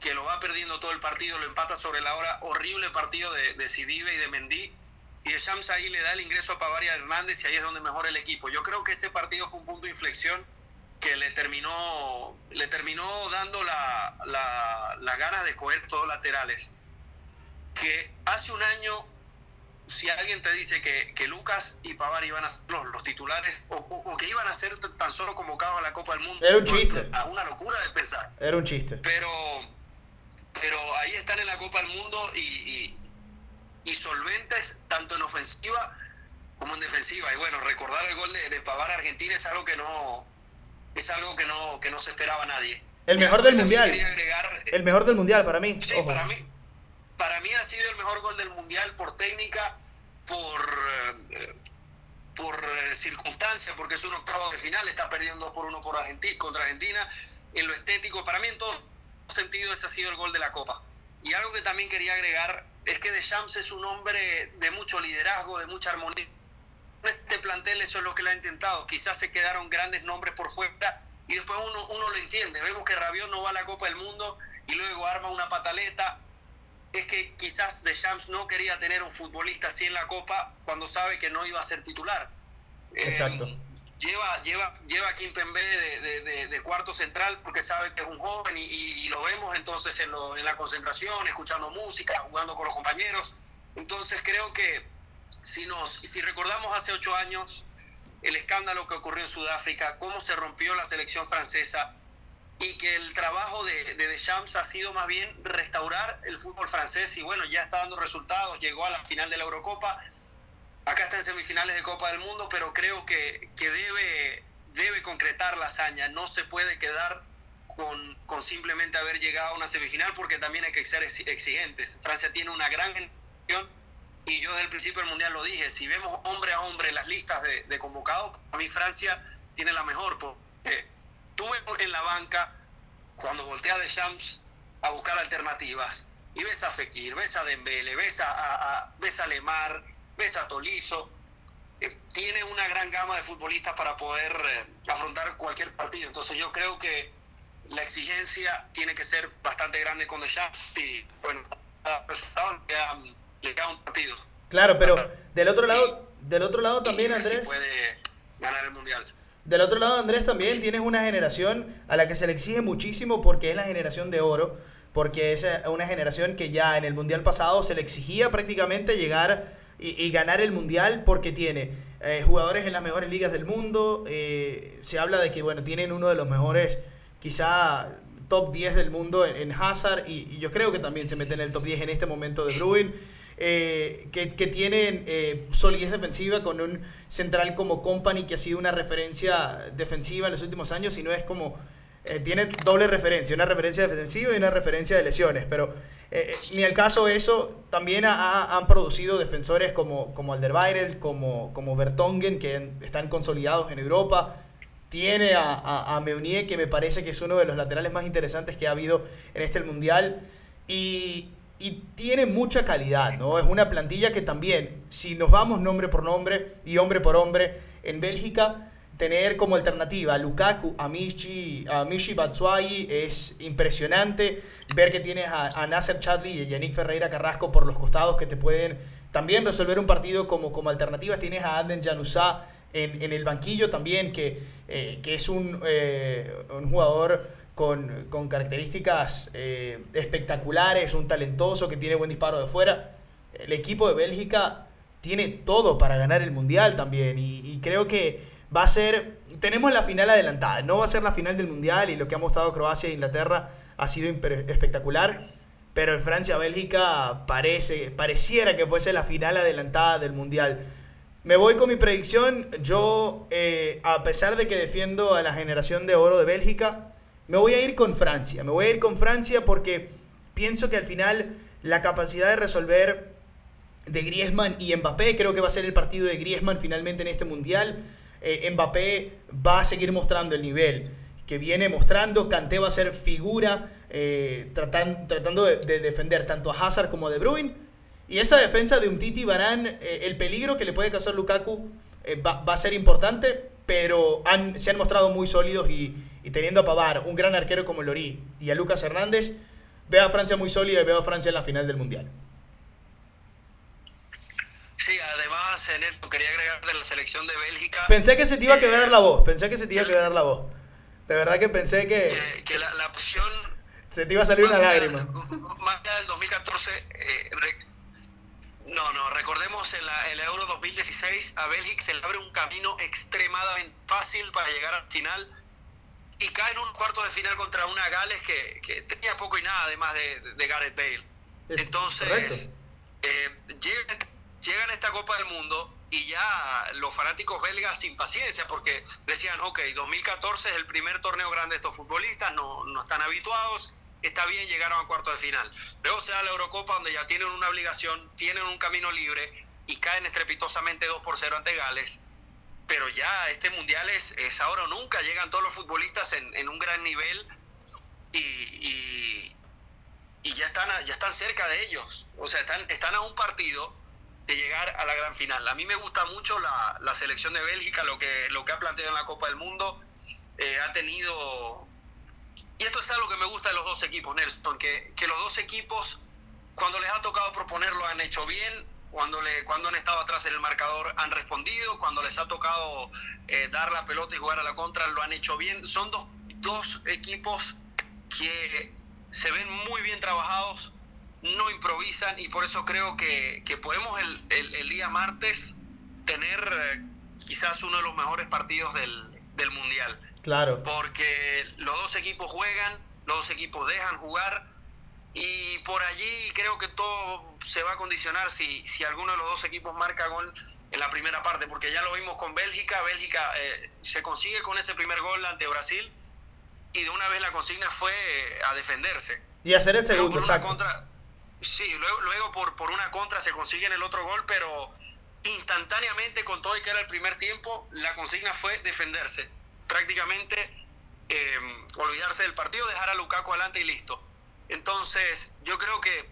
que lo va perdiendo todo el partido, lo empata sobre la hora, horrible partido de, de Sidibe y de Mendy, y Shams ahí le da el ingreso a Pavaria Hernández y ahí es donde mejora el equipo. Yo creo que ese partido fue un punto de inflexión que le terminó, le terminó dando la, la, las ganas de escoger todos laterales. Que hace un año si alguien te dice que, que Lucas y Pavar iban a ser los, titulares o, que iban a ser tan solo convocados a la Copa del Mundo, era un chiste. A una locura de pensar. Era un chiste. Pero, pero ahí están en la Copa del Mundo y, y, solventes tanto en ofensiva como en defensiva. Y bueno, recordar el gol de, de Pavar a Argentina es algo que no es algo que no, que no se esperaba nadie. El mejor del mundial. el mejor del mundial para mí. Sí, para mí para mí ha sido el mejor gol del mundial por técnica, por, eh, por eh, circunstancia, porque es un octavo de final, está perdiendo 2 por 1 por Argentina, contra Argentina. En lo estético, para mí en todo sentido ese ha sido el gol de la Copa. Y algo que también quería agregar es que Deschamps es un hombre de mucho liderazgo, de mucha armonía. Este plantel eso es lo que le ha intentado. Quizás se quedaron grandes nombres por fuera y después uno, uno lo entiende. Vemos que Rabiot no va a la Copa del Mundo y luego arma una pataleta. Es que quizás Deschamps no quería tener un futbolista así en la Copa cuando sabe que no iba a ser titular. Exacto. Eh, lleva, lleva, lleva a Kimpembe de, de, de, cuarto central porque sabe que es un joven y, y, lo vemos entonces en, lo, en la concentración, escuchando música, jugando con los compañeros. Entonces creo que si, nos, si recordamos hace ocho años el escándalo que ocurrió en Sudáfrica, cómo se rompió la selección francesa y que el trabajo de, de Deschamps ha sido más bien restaurar el fútbol francés y bueno, ya está dando resultados, llegó a la final de la Eurocopa, acá está en semifinales de Copa del Mundo, pero creo que, que debe, debe concretar la hazaña, no se puede quedar con, con, simplemente haber llegado a una semifinal porque también hay que ser exigentes. Francia tiene una gran generación y yo desde el principio del Mundial lo dije, si vemos hombre a hombre las listas de, convocados, a mí Francia tiene la mejor, porque tuve en la banca cuando voltea de Champs a buscar alternativas y ves a Fekir, ves a Dembele, ves a ves a Lemar, ves a Tolizo, eh, tiene una gran gama de futbolistas para poder eh, afrontar cualquier partido. Entonces yo creo que la exigencia tiene que ser bastante grande con Deschamps y bueno, resultado le queda, un partido. Claro, pero del otro lado, del otro lado también, Andrés. Puede ganar el mundial. Del otro lado, Andrés, también tienes una generación a la que se le exige muchísimo porque es la generación de oro, porque es una generación que ya en el mundial pasado se le exigía prácticamente llegar y, ganar el mundial porque tiene eh, jugadores en las mejores ligas del mundo. Eh, se habla de que, bueno, tienen uno de los mejores, quizá top 10 del mundo en, Hazard y, y, yo creo que también se mete en el top 10 en este momento de Bruin. Eh, que, que, tienen eh, solidez defensiva con un central como Company que ha sido una referencia defensiva en los últimos años y no es como eh, tiene doble referencia, una referencia defensiva y una referencia de lesiones, pero eh, ni al caso eso, también ha, han producido defensores como, como Alderweireld, como, como Bertongen, que están consolidados en Europa. Tiene a, Meunier, que me parece que es uno de los laterales más interesantes que ha habido en este Mundial. Y tiene mucha calidad, ¿no? Es una plantilla que también, si nos vamos nombre por nombre y hombre por hombre, en Bélgica tener como alternativa a Lukaku, a Michi, a Michi Batshuayi es impresionante. Ver que tienes a, a Nasser Chadli y a Yannick Ferreira Carrasco por los costados que te pueden también resolver un partido como, como alternativa. Tienes a Adden Januzá en, en el banquillo también, que, eh, que es un, eh, un jugador con, con características eh, espectaculares, un talentoso que tiene buen disparo de fuera. El equipo de Bélgica tiene todo para ganar el Mundial también y creo que va a ser, tenemos la final adelantada, no va a ser la final del Mundial y lo que ha mostrado Croacia e Inglaterra ha sido espectacular, pero en Francia-Bélgica parece, pareciera que fuese la final adelantada del Mundial. Me voy con mi predicción, yo eh, a pesar de que defiendo a la generación de oro de Bélgica, me voy a ir con Francia, me voy a ir con Francia porque pienso que al final la capacidad de resolver de Griezmann y Mbappé, creo que va a ser el partido de Griezmann finalmente en este Mundial, eh, Mbappé va a seguir mostrando el nivel que viene mostrando. Kanté va a ser figura eh, tratan, tratando de, de, defender tanto a Hazard como a De Bruyne. Y esa defensa de un Titi Barán, eh, el peligro que le puede causar Lukaku eh, va, va, a ser importante, pero han, se han mostrado muy sólidos y, y, teniendo a Pavar, un gran arquero como Lorí y a Lucas Hernández, veo a Francia muy sólida y veo a Francia en la final del Mundial. Sí, Neto, quería agregar de la selección de Bélgica. Pensé que se te iba a quebrar la voz, pensé que se te iba a quebrar la voz. De verdad que pensé que. Que, que la, la, opción. Se te iba a salir una lágrima. Más allá del 2014. Eh, rec, no, no, recordemos en, la, el Euro 2016 a Bélgica se le abre un camino extremadamente fácil para llegar al final y cae en un cuarto de final contra una Gales que, que tenía poco y nada además de, de Gareth Bale. Entonces, eh, llega llegan a esta Copa del Mundo y ya los fanáticos belgas sin paciencia porque decían, ok, 2014 es el primer torneo grande de estos futbolistas, no, no están habituados, está bien, llegaron a cuarto de final. Luego se da la Eurocopa donde ya tienen una obligación, tienen un camino libre y caen estrepitosamente 2 por 0 ante Gales. Pero ya este mundial es, es ahora o nunca, llegan todos los futbolistas en, en un gran nivel y, y y ya están, ya están cerca de ellos. O sea, están, están a un partido de llegar a la gran final. A mí me gusta mucho la, la selección de Bélgica, lo que, lo que ha planteado en la Copa del Mundo. Eh, ha tenido... Y esto es algo que me gusta de los dos equipos, Nelson, que, que los dos equipos, cuando les ha tocado proponerlo, han hecho bien. Cuando, le, cuando han estado atrás en el marcador han respondido, cuando les ha tocado eh, dar la pelota y jugar a la contra lo han hecho bien. Son dos, dos equipos que se ven muy bien trabajados, no improvisan y por eso creo que, que podemos el, el, el, día martes tener eh, quizás uno de los mejores partidos del, del, Mundial. Claro. Porque los dos equipos juegan, los dos equipos dejan jugar y por allí creo que todo se va a condicionar si, si alguno de los dos equipos marca gol en la primera parte, porque ya lo vimos con Bélgica, Bélgica eh, se consigue con ese primer gol ante Brasil y de una vez la consigna fue a defenderse. Y hacer el segundo, contra, Sí, luego, luego por, por una contra se consigue en el otro gol, pero instantáneamente con todo y que era el primer tiempo, la consigna fue defenderse. Prácticamente eh, olvidarse del partido, dejar a Lukaku adelante y listo. Entonces, yo creo que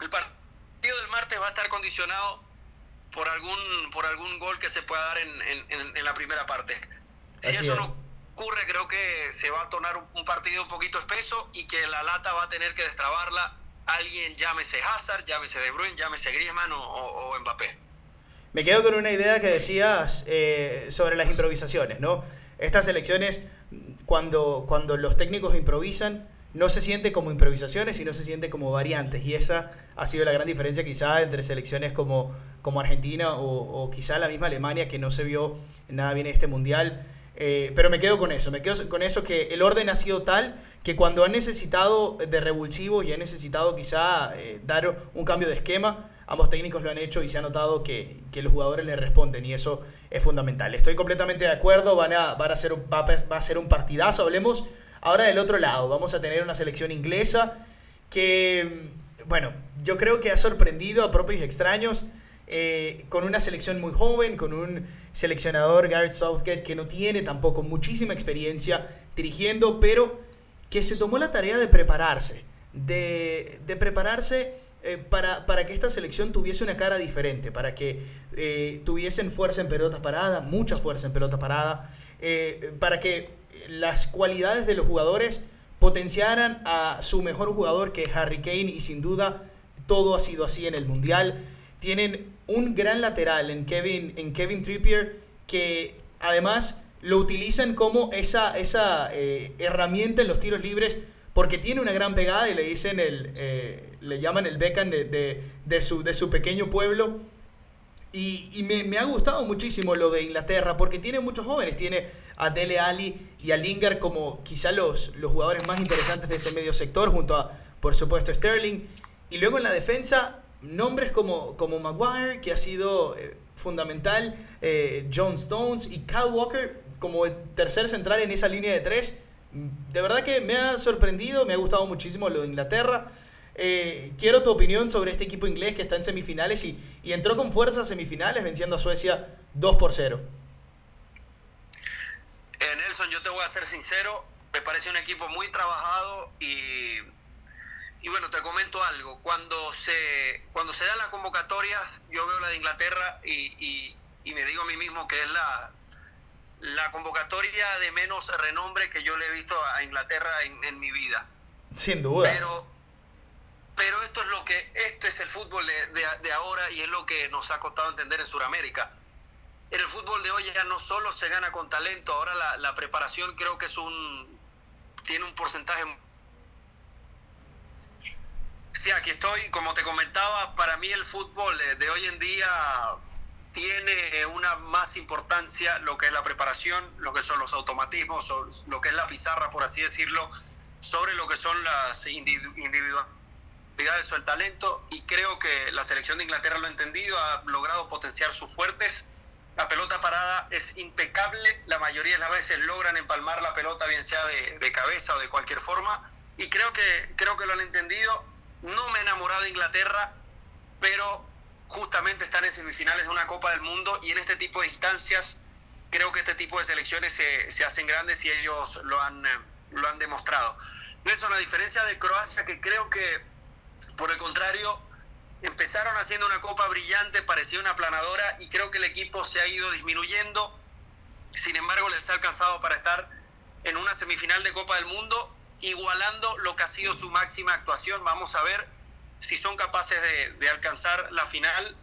el partido del martes va a estar condicionado por algún, por algún gol que se pueda dar en, en, en la primera parte. Si Así eso es. no ocurre, creo que se va a tornar un partido un poquito espeso y que la lata va a tener que destrabarla alguien, llámese Hazard, llámese De Bruyne, llámese Griezmann o, o, Mbappé. Me quedo con una idea que decías eh, sobre las improvisaciones, ¿no? Estas elecciones, cuando, cuando los técnicos improvisan, no se siente como improvisaciones, sino se siente como variantes. Y esa ha sido la gran diferencia quizá entre selecciones como, como Argentina o, o quizá la misma Alemania, que no se vio nada bien en este mundial. Eh, pero me quedo con eso, me quedo con eso que el orden ha sido tal que cuando han necesitado de revulsivos y han necesitado quizá eh, dar un cambio de esquema, ambos técnicos lo han hecho y se ha notado que, que, los jugadores le responden y eso es fundamental. Estoy completamente de acuerdo, van a, van a ser, va, va a ser un partidazo. Hablemos ahora del otro lado, vamos a tener una selección inglesa que, bueno, yo creo que ha sorprendido a propios extraños. Eh, con una selección muy joven, con un seleccionador, Gareth Southgate, que no tiene tampoco muchísima experiencia dirigiendo, pero que se tomó la tarea de prepararse, de, prepararse eh, para, para, que esta selección tuviese una cara diferente, para que eh, tuviesen fuerza en pelota parada, mucha fuerza en pelota parada, para que las cualidades de los jugadores potenciaran a su mejor jugador que es Harry Kane y sin duda todo ha sido así en el Mundial. Tienen un gran lateral en Kevin, en Kevin Trippier que además lo utilizan como esa, esa eh, herramienta en los tiros libres porque tiene una gran pegada y le dicen el, eh, le llaman el Beckham de, de, su, de su pequeño pueblo. Y, me, ha gustado muchísimo lo de Inglaterra porque tiene muchos jóvenes. Tiene a Dele Ali y a Lingard como quizá los, los jugadores más interesantes de ese medio sector, junto a, por supuesto, Sterling. Y luego en la defensa nombres como, como Maguire, que ha sido eh, fundamental, eh, John Stones y Kyle Walker como tercer central en esa línea de tres. De verdad que me ha sorprendido, me ha gustado muchísimo lo de Inglaterra. Eh, quiero tu opinión sobre este equipo inglés que está en semifinales y, y entró con fuerza a semifinales venciendo a Suecia 2 por 0. Eh, Nelson, yo te voy a ser sincero, me parece un equipo muy trabajado y y bueno, te comento algo. Cuando se, cuando se dan las convocatorias, yo veo la de Inglaterra y, y, y me digo a mí mismo que es la, la convocatoria de menos renombre que yo le he visto a Inglaterra en, en mi vida. Sin duda. Pero, pero esto es lo que, este es el fútbol de, de, de ahora y es lo que nos ha costado entender en Sudamérica. En el fútbol de hoy ya no solo se gana con talento, ahora la, la preparación creo que es un, tiene un porcentaje Sí, aquí estoy. Como te comentaba, para mí el fútbol de, de, hoy en día tiene una más importancia lo que es la preparación, lo que son los automatismos, lo que es la pizarra, por así decirlo, sobre lo que son las individualidades o el talento. Y creo que la selección de Inglaterra lo ha entendido, ha logrado potenciar sus fuertes. La pelota parada es impecable, la mayoría de las veces logran empalmar la pelota, bien sea de, de cabeza o de cualquier forma. Y creo que, creo que lo han entendido no me he enamorado de Inglaterra, pero justamente están en semifinales de una Copa del Mundo y en este tipo de instancias creo que este tipo de selecciones se, se hacen grandes y ellos lo han, lo han demostrado. Nelson, a diferencia de Croacia, que creo que Por el contrario, empezaron haciendo una copa brillante, parecía una planadora y creo que el equipo se ha ido disminuyendo. Sin embargo, les ha alcanzado para estar en una semifinal de Copa del Mundo, igualando lo que ha sido su máxima actuación. Vamos a ver si son capaces de, alcanzar la final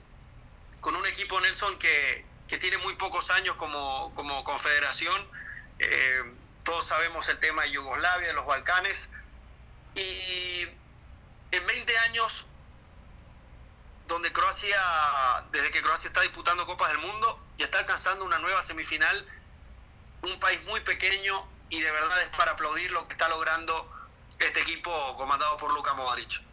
con un equipo Nelson que, que tiene muy pocos años como, como confederación. Eh, todos sabemos el tema de Yugoslavia, de los Balcanes. Y en 20 años, donde Croacia, desde que Croacia está disputando Copas del Mundo y está alcanzando una nueva semifinal, un país muy pequeño y de verdad es para aplaudir lo que está logrando este equipo comandado por Luka Modric.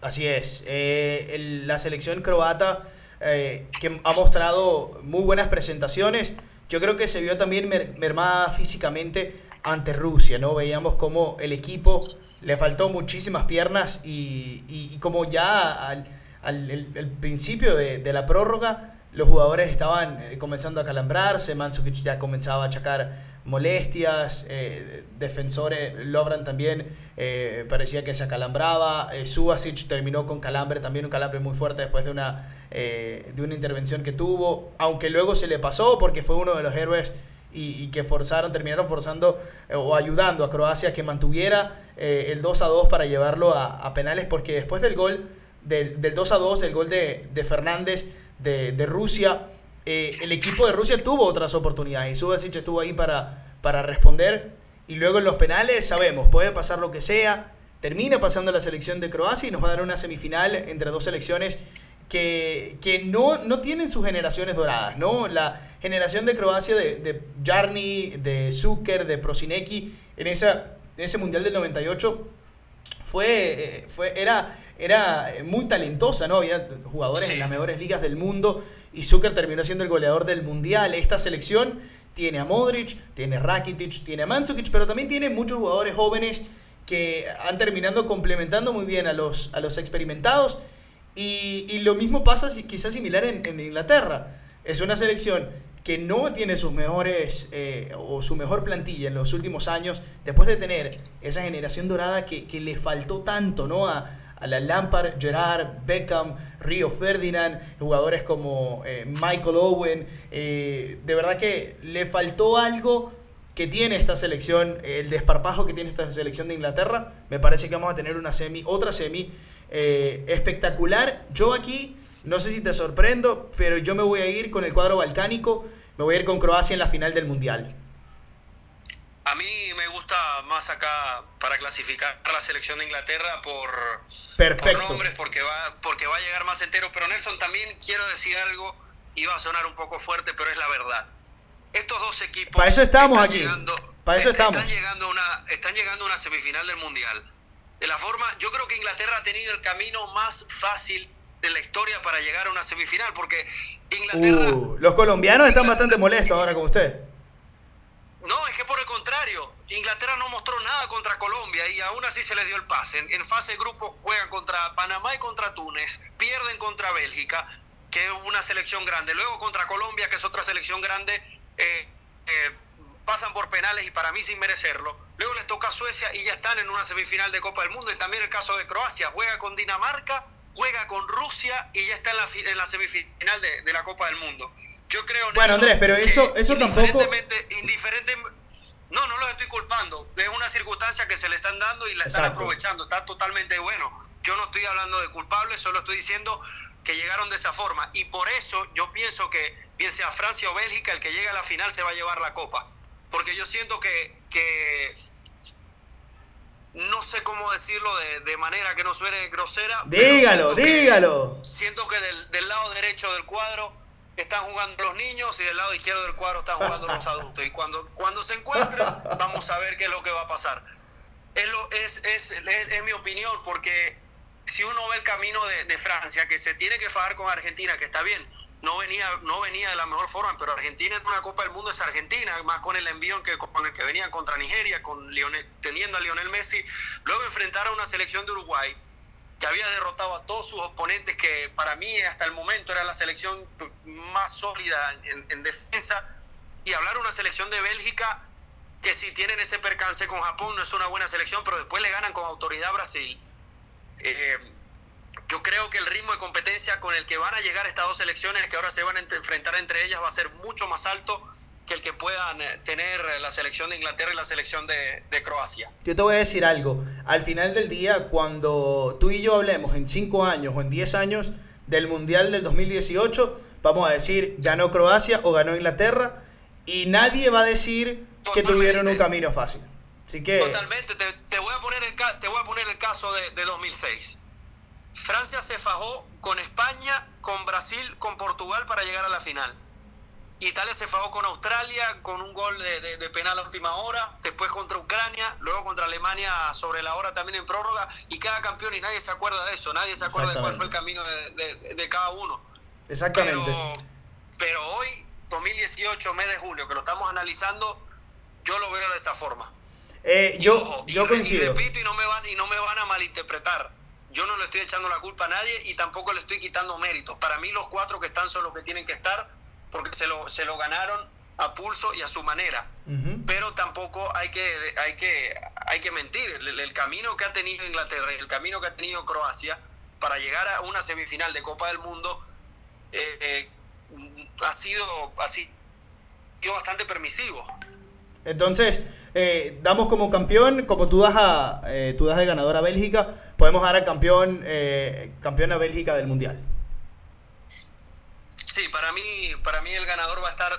Así es, eh, la selección croata eh, que ha mostrado muy buenas presentaciones, yo creo que se vio también mermada físicamente ante Rusia, ¿no? Veíamos como el equipo le faltó muchísimas piernas y, y, como ya al, al principio de, de, la prórroga los jugadores estaban eh, comenzando a calambrarse, Mandzukic ya comenzaba a achacar molestias, eh, defensores, Logran también eh, parecía que se acalambraba, eh, terminó con calambre, también un calambre muy fuerte después de una, de una intervención que tuvo, aunque luego se le pasó porque fue uno de los héroes y, que forzaron, terminaron forzando o ayudando a Croacia que mantuviera el 2 a 2 para llevarlo a, penales porque después del gol, del, del 2 a 2, el gol de, de Fernández de, de Rusia, eh, el equipo de Rusia tuvo otras oportunidades y Subasic estuvo ahí para, para responder. Y luego en los penales, sabemos, puede pasar lo que sea. Termina pasando la selección de Croacia y nos va a dar una semifinal entre dos selecciones que, que no, no, tienen sus generaciones doradas. ¿no? La generación de Croacia de, de Jarni, de Zucker, de Prosinecki en, esa, ese Mundial del 98 fue, eh, fue, era, era muy talentosa, ¿no? Había jugadores en las mejores ligas del mundo y Zucker terminó siendo el goleador del Mundial. Esta selección tiene a Modric, tiene a Rakitic, tiene a Mandzukic, pero también tiene muchos jugadores jóvenes que han terminado complementando muy bien a los, a los experimentados. Y, lo mismo pasa quizás similar en, Inglaterra. Es una selección que no tiene sus mejores eh, o su mejor plantilla en los últimos años, después de tener esa generación dorada que, que le faltó tanto ¿no? a, a la Lampard, Gerard, Beckham, Rio Ferdinand, jugadores como eh, Michael Owen. Eh, de verdad que le faltó algo que tiene esta selección, el desparpajo que tiene esta selección de Inglaterra. Me parece que vamos a tener una semi, otra semi eh, espectacular. Yo aquí, no sé si te sorprendo, pero yo me voy a ir con el cuadro balcánico, me voy a ir con Croacia en la final del Mundial. A mí me gusta más acá para clasificar la selección de Inglaterra por, Perfecto. nombres, porque va, porque va a llegar más entero. Pero Nelson, también quiero decir algo, iba a sonar un poco fuerte, pero es la verdad. Estos dos equipos. Para eso estamos aquí. para eso estamos. Están llegando, a una, están llegando a una semifinal del Mundial. De la forma, yo creo que Inglaterra ha tenido el camino más fácil de la historia para llegar a una semifinal, porque Inglaterra. Uh, los colombianos están bastante molestos ahora con usted. No, es que por el contrario, Inglaterra no mostró nada contra Colombia y aún así se le dio el pase. En, fase de grupo juegan contra Panamá y contra Túnez, pierden contra Bélgica, que es una selección grande. Luego contra Colombia, que es otra selección grande, eh, eh, pasan por penales y para mí sin merecerlo. Luego les toca a Suecia y ya están en una semifinal de Copa del Mundo. Y también el caso de Croacia, juega con Dinamarca, juega con Rusia y ya está en la, semifinal de la Copa del Mundo. Yo creo Bueno, Andrés, pero eso, eso tampoco. Indiferente, no, no los estoy culpando. Es una circunstancia que se le están dando y la están aprovechando. Está totalmente bueno. Yo no estoy hablando de culpables, solo estoy diciendo que llegaron de esa forma. Y por eso yo pienso que, bien sea Francia o Bélgica, el que llegue a la final se va a llevar la copa. Porque yo siento que, que no sé cómo decirlo de, de, manera que no suene grosera. Dígalo, dígalo. siento que del, del lado derecho del cuadro están jugando los niños y del lado izquierdo del cuadro están jugando los adultos. Y cuando, cuando se encuentren, vamos a ver qué es lo que va a pasar. Es, lo, es, es, es, mi opinión, porque si uno ve el camino de, de, Francia, que se tiene que fajar con Argentina, que está bien, no venía, no venía de la mejor forma, pero Argentina en una Copa del Mundo es Argentina, más con el envío que, con el que venían contra Nigeria, con Lionel, teniendo a Lionel Messi, luego enfrentar a una selección de Uruguay que había derrotado a todos sus oponentes, que para mí hasta el momento era la selección más sólida en, defensa, y hablar una selección de Bélgica que si tienen ese percance con Japón no es una buena selección, pero después le ganan con autoridad a Brasil. Eh, yo creo que el ritmo de competencia con el que van a llegar estas dos selecciones que ahora se van a enfrentar entre ellas va a ser mucho más alto que el que puedan eh, tener la selección de Inglaterra y la selección de, de, Croacia. Yo te voy a decir algo. Al final del día, cuando tú y yo hablemos en 5 años o en 10 años del Mundial del 2018, vamos a decir ganó Croacia o ganó Inglaterra y nadie va a decir Totalmente. que tuvieron un camino fácil. Así que... Totalmente. Te, te voy, a poner el, te voy a poner el caso de, de 2006. Francia se fajó con España, con Brasil, con Portugal para llegar a la final. Italia se fajó con Australia con un gol de, de, de, penal a última hora, después contra Ucrania, luego contra Alemania sobre la hora también en prórroga y cada campeón y nadie se acuerda de eso, nadie se acuerda de cuál fue el camino de, de cada uno. Exactamente. Pero, pero, hoy, 2018, mes de julio, que lo estamos analizando, yo lo veo de esa forma. Eh, yo, ojo, yo y, coincido. Y repito, y no, me van, y no me van a malinterpretar. Yo no le estoy echando la culpa a nadie y tampoco le estoy quitando méritos. Para mí los cuatro que están son los que tienen que estar porque se lo, se lo ganaron a pulso y a su manera. Uh -huh. Pero tampoco hay que, hay que, hay que mentir. El, el, camino que ha tenido Inglaterra y el camino que ha tenido Croacia para llegar a una semifinal de Copa del Mundo eh, eh, ha, sido, ha sido bastante permisivo. Entonces, eh, damos como campeón, como tú das, a, eh, tú das de ganador a Bélgica, podemos dar a campeón, eh, campeón a Bélgica del Mundial. Sí, para mí, para mí el ganador va a estar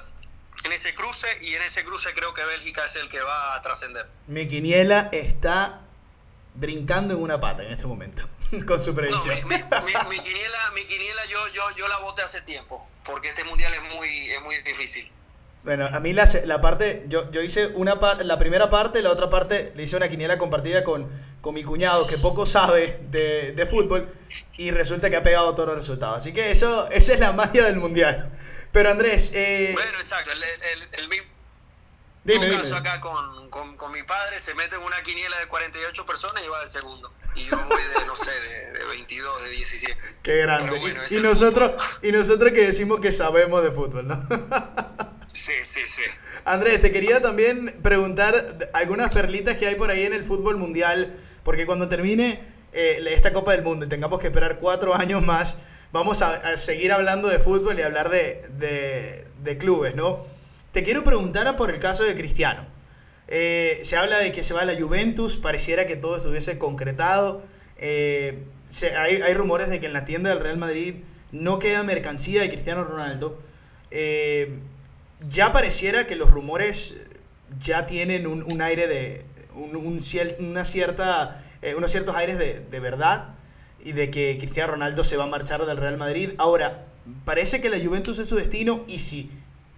en ese cruce y en ese cruce creo que Bélgica es el que va a trascender. Mi quiniela está brincando en una pata en este momento con su predicción. No, mi, mi, mi, mi, quiniela, mi quiniela yo, yo, yo la voté hace tiempo porque este mundial es muy, es muy difícil. Bueno, a mí la, la parte, yo, yo hice una la primera parte, la otra parte le hice una quiniela compartida con, con mi cuñado que poco sabe de, de, fútbol y resulta que ha pegado todos los resultados. Así que eso, esa es la magia del mundial. Pero Andrés... Eh... Bueno, exacto, el, el, el mismo dime, caso acá con, con, con, mi padre, se mete en una quiniela de 48 personas y va de segundo. Y yo voy de, no sé, de, de 22, de 17. Qué grande. Bueno, y, y nosotros, y nosotros que decimos que sabemos de fútbol, ¿no? Sí, sí, sí. Andrés, te quería también preguntar algunas perlitas que hay por ahí en el fútbol mundial, porque cuando termine eh, esta Copa del Mundo y tengamos que esperar cuatro años más, vamos a, seguir hablando de fútbol y hablar de, de, clubes, ¿no? Te quiero preguntar por el caso de Cristiano. Eh, se habla de que se va a la Juventus, pareciera que todo estuviese concretado. Eh, hay, rumores de que en la tienda del Real Madrid no queda mercancía de Cristiano Ronaldo. Ya pareciera que los rumores ya tienen un, aire de. Un, una cierta, eh, unos ciertos aires de, de, verdad y de que Cristiano Ronaldo se va a marchar del Real Madrid. Ahora, parece que la Juventus es su destino y si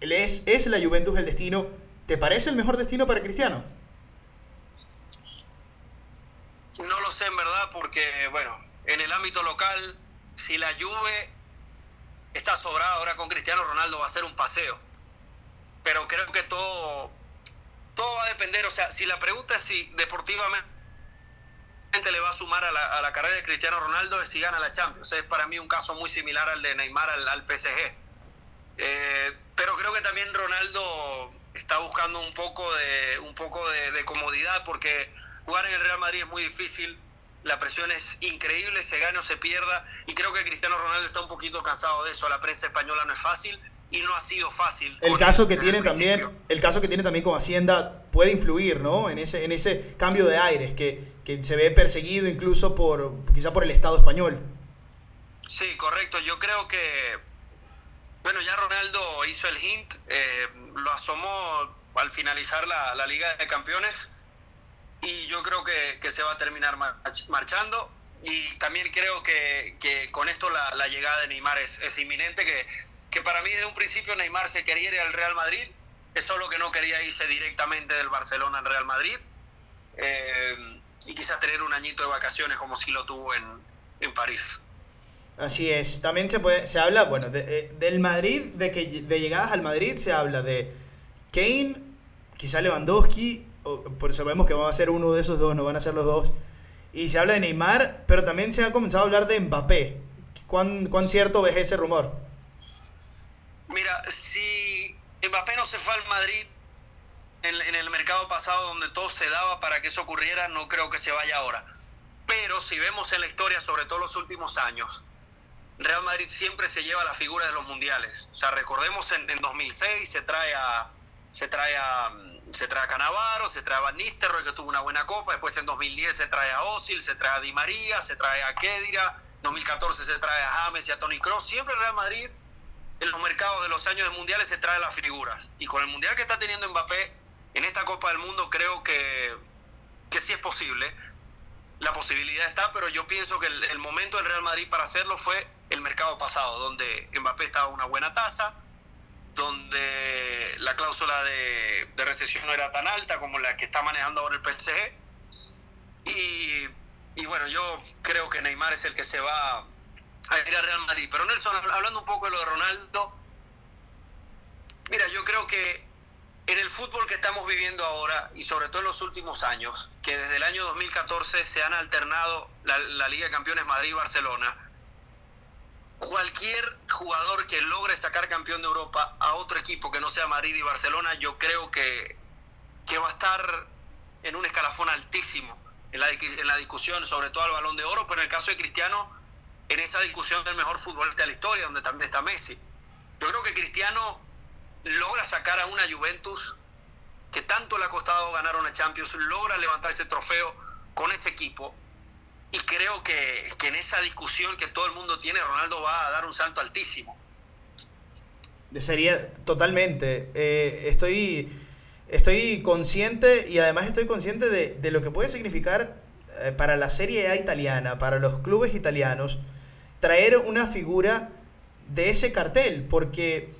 es, es la Juventus el destino, ¿te parece el mejor destino para Cristiano? No lo sé en verdad porque, bueno, en el ámbito local, si la Juve está sobrada ahora con Cristiano Ronaldo va a ser un paseo pero creo que todo, todo va a depender, o sea, si la pregunta es si deportivamente le va a sumar a la, a la carrera de Cristiano Ronaldo es si gana la Champions. Es para mí un caso muy similar al de Neymar al, al PSG. Eh, pero creo que también Ronaldo está buscando un poco de, un poco de, comodidad porque jugar en el Real Madrid es muy difícil. La presión es increíble, se gane o se pierda. Y creo que Cristiano Ronaldo está un poquito cansado de eso. La prensa española no es fácil y no ha sido fácil. El caso que tiene también, el caso que tiene también con Hacienda puede influir, ¿no? En ese, en ese cambio de aires que, que se ve perseguido incluso por quizá por el Estado español. Sí, correcto. Yo creo que bueno ya Ronaldo hizo el hint, eh, lo asomó al finalizar la, la, Liga de Campeones y yo creo que, que se va a terminar marchando y también creo que, que con esto la, la, llegada de Neymar es, es inminente que que para mí desde un principio Neymar se quería ir al Real Madrid, es solo que no quería irse directamente del Barcelona al Real Madrid eh, y quizás tener un añito de vacaciones como si lo tuvo en, en París. Así es, también se puede, se habla, bueno, de, del Madrid, de que de llegadas al Madrid se habla de Kane, quizá Lewandowski, o, por eso vemos que va a ser uno de esos dos, no van a ser los dos. Y se habla de Neymar, pero también se ha comenzado a hablar de Mbappé. ¿Cuán, cuán cierto ves ese rumor? Mira, si Mbappé no se fue al Madrid en, el mercado pasado donde todo se daba para que eso ocurriera, no creo que se vaya ahora. pero si vemos en la historia, sobre todo los últimos años, Real Madrid siempre se lleva la figura de los mundiales. O sea, recordemos en, 2006 se trae a se trae a se trae a Canavaro, se trae a Van Nistelrooy que tuvo una buena copa, después en 2010 se trae a Osil, se trae a Di María, se trae a Kedira, 2014 se trae a James y a Tony Kroos, siempre Real Madrid en los mercados de los años de mundiales se trae las figuras. Y con el mundial que está teniendo Mbappé en esta Copa del Mundo creo que, que sí es posible. La posibilidad está, pero yo pienso que el, momento del Real Madrid para hacerlo fue el mercado pasado, donde Mbappé estaba a una buena tasa, donde la cláusula de, recesión no era tan alta como la que está manejando ahora el PSG. Y, bueno, yo creo que Neymar es el que se va a ir a Real Madrid. Pero Nelson, hablando un poco de lo de Ronaldo, mira, yo creo que en el fútbol que estamos viviendo ahora y sobre todo en los últimos años, que desde el año 2014 se han alternado la, Liga de Campeones Madrid-Barcelona, cualquier jugador que logre sacar campeón de Europa a otro equipo que no sea Madrid y Barcelona, yo creo que, que va a estar en un escalafón altísimo en la, en la discusión, sobre todo al balón de oro, pero en el caso de Cristiano, en esa discusión del mejor futbolista de la historia, donde también está Messi. Yo creo que Cristiano logra sacar a una Juventus que tanto le ha costado ganar una Champions, logra levantar ese trofeo con ese equipo y creo que, en esa discusión que todo el mundo tiene, Ronaldo va a dar un salto altísimo. Sería totalmente. Eh, estoy, estoy consciente y además estoy consciente de, lo que puede significar eh, para la Serie A italiana, para los clubes italianos, traer una figura de ese cartel. Porque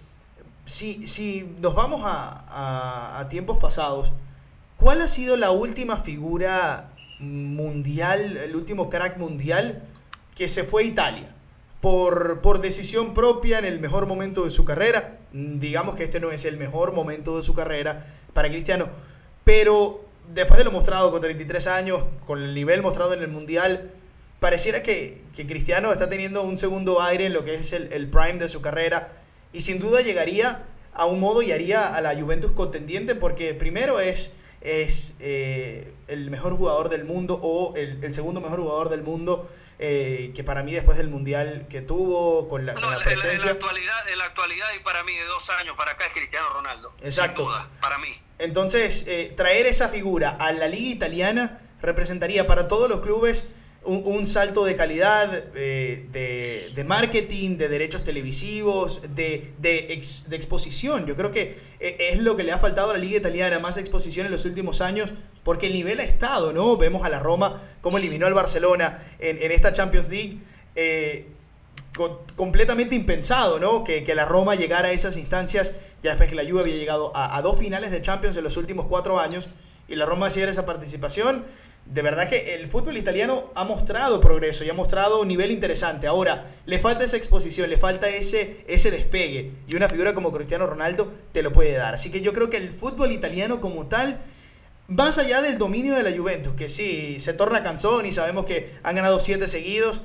si, si nos vamos a, a tiempos pasados, ¿cuál ha sido la última figura mundial, el último crack mundial, que se fue a Italia. Por, por decisión propia en el mejor momento de su carrera. Digamos que este no es el mejor momento de su carrera para Cristiano. Pero después de lo mostrado con 33 años, con el nivel mostrado en el Mundial, pareciera que, que Cristiano está teniendo un segundo aire en lo que es el, el, prime de su carrera. Y sin duda llegaría a un modo y haría a la Juventus contendiente porque primero es es eh, el mejor jugador del mundo o el, segundo mejor jugador del mundo. Eh, que para mí después del mundial que tuvo con la, presencia en la, actualidad en la actualidad y para mí de dos años para acá es Cristiano Ronaldo exacto sin duda, para mí entonces eh, traer esa figura a la liga italiana representaría para todos los clubes un, salto de calidad, eh, de, marketing, de derechos televisivos, de, de, exposición. Yo creo que eh, es lo que le ha faltado a la liga italiana, más exposición en los últimos años, porque el nivel ha estado, ¿no? Vemos a la Roma cómo eliminó al Barcelona en, esta Champions League. Eh, completamente impensado, ¿no? Que, la Roma llegara a esas instancias, ya después que la Juve había llegado a, a dos finales de Champions en los últimos cuatro años, y la Roma hacía esa participación de verdad que el fútbol italiano ha mostrado progreso y ha mostrado un nivel interesante. Ahora, le falta esa exposición, le falta ese, ese despegue. Y una figura como Cristiano Ronaldo te lo puede dar. Así que yo creo que el fútbol italiano como tal, más allá del dominio de la Juventus, que sí, se torna canzón y sabemos que han ganado siete seguidos,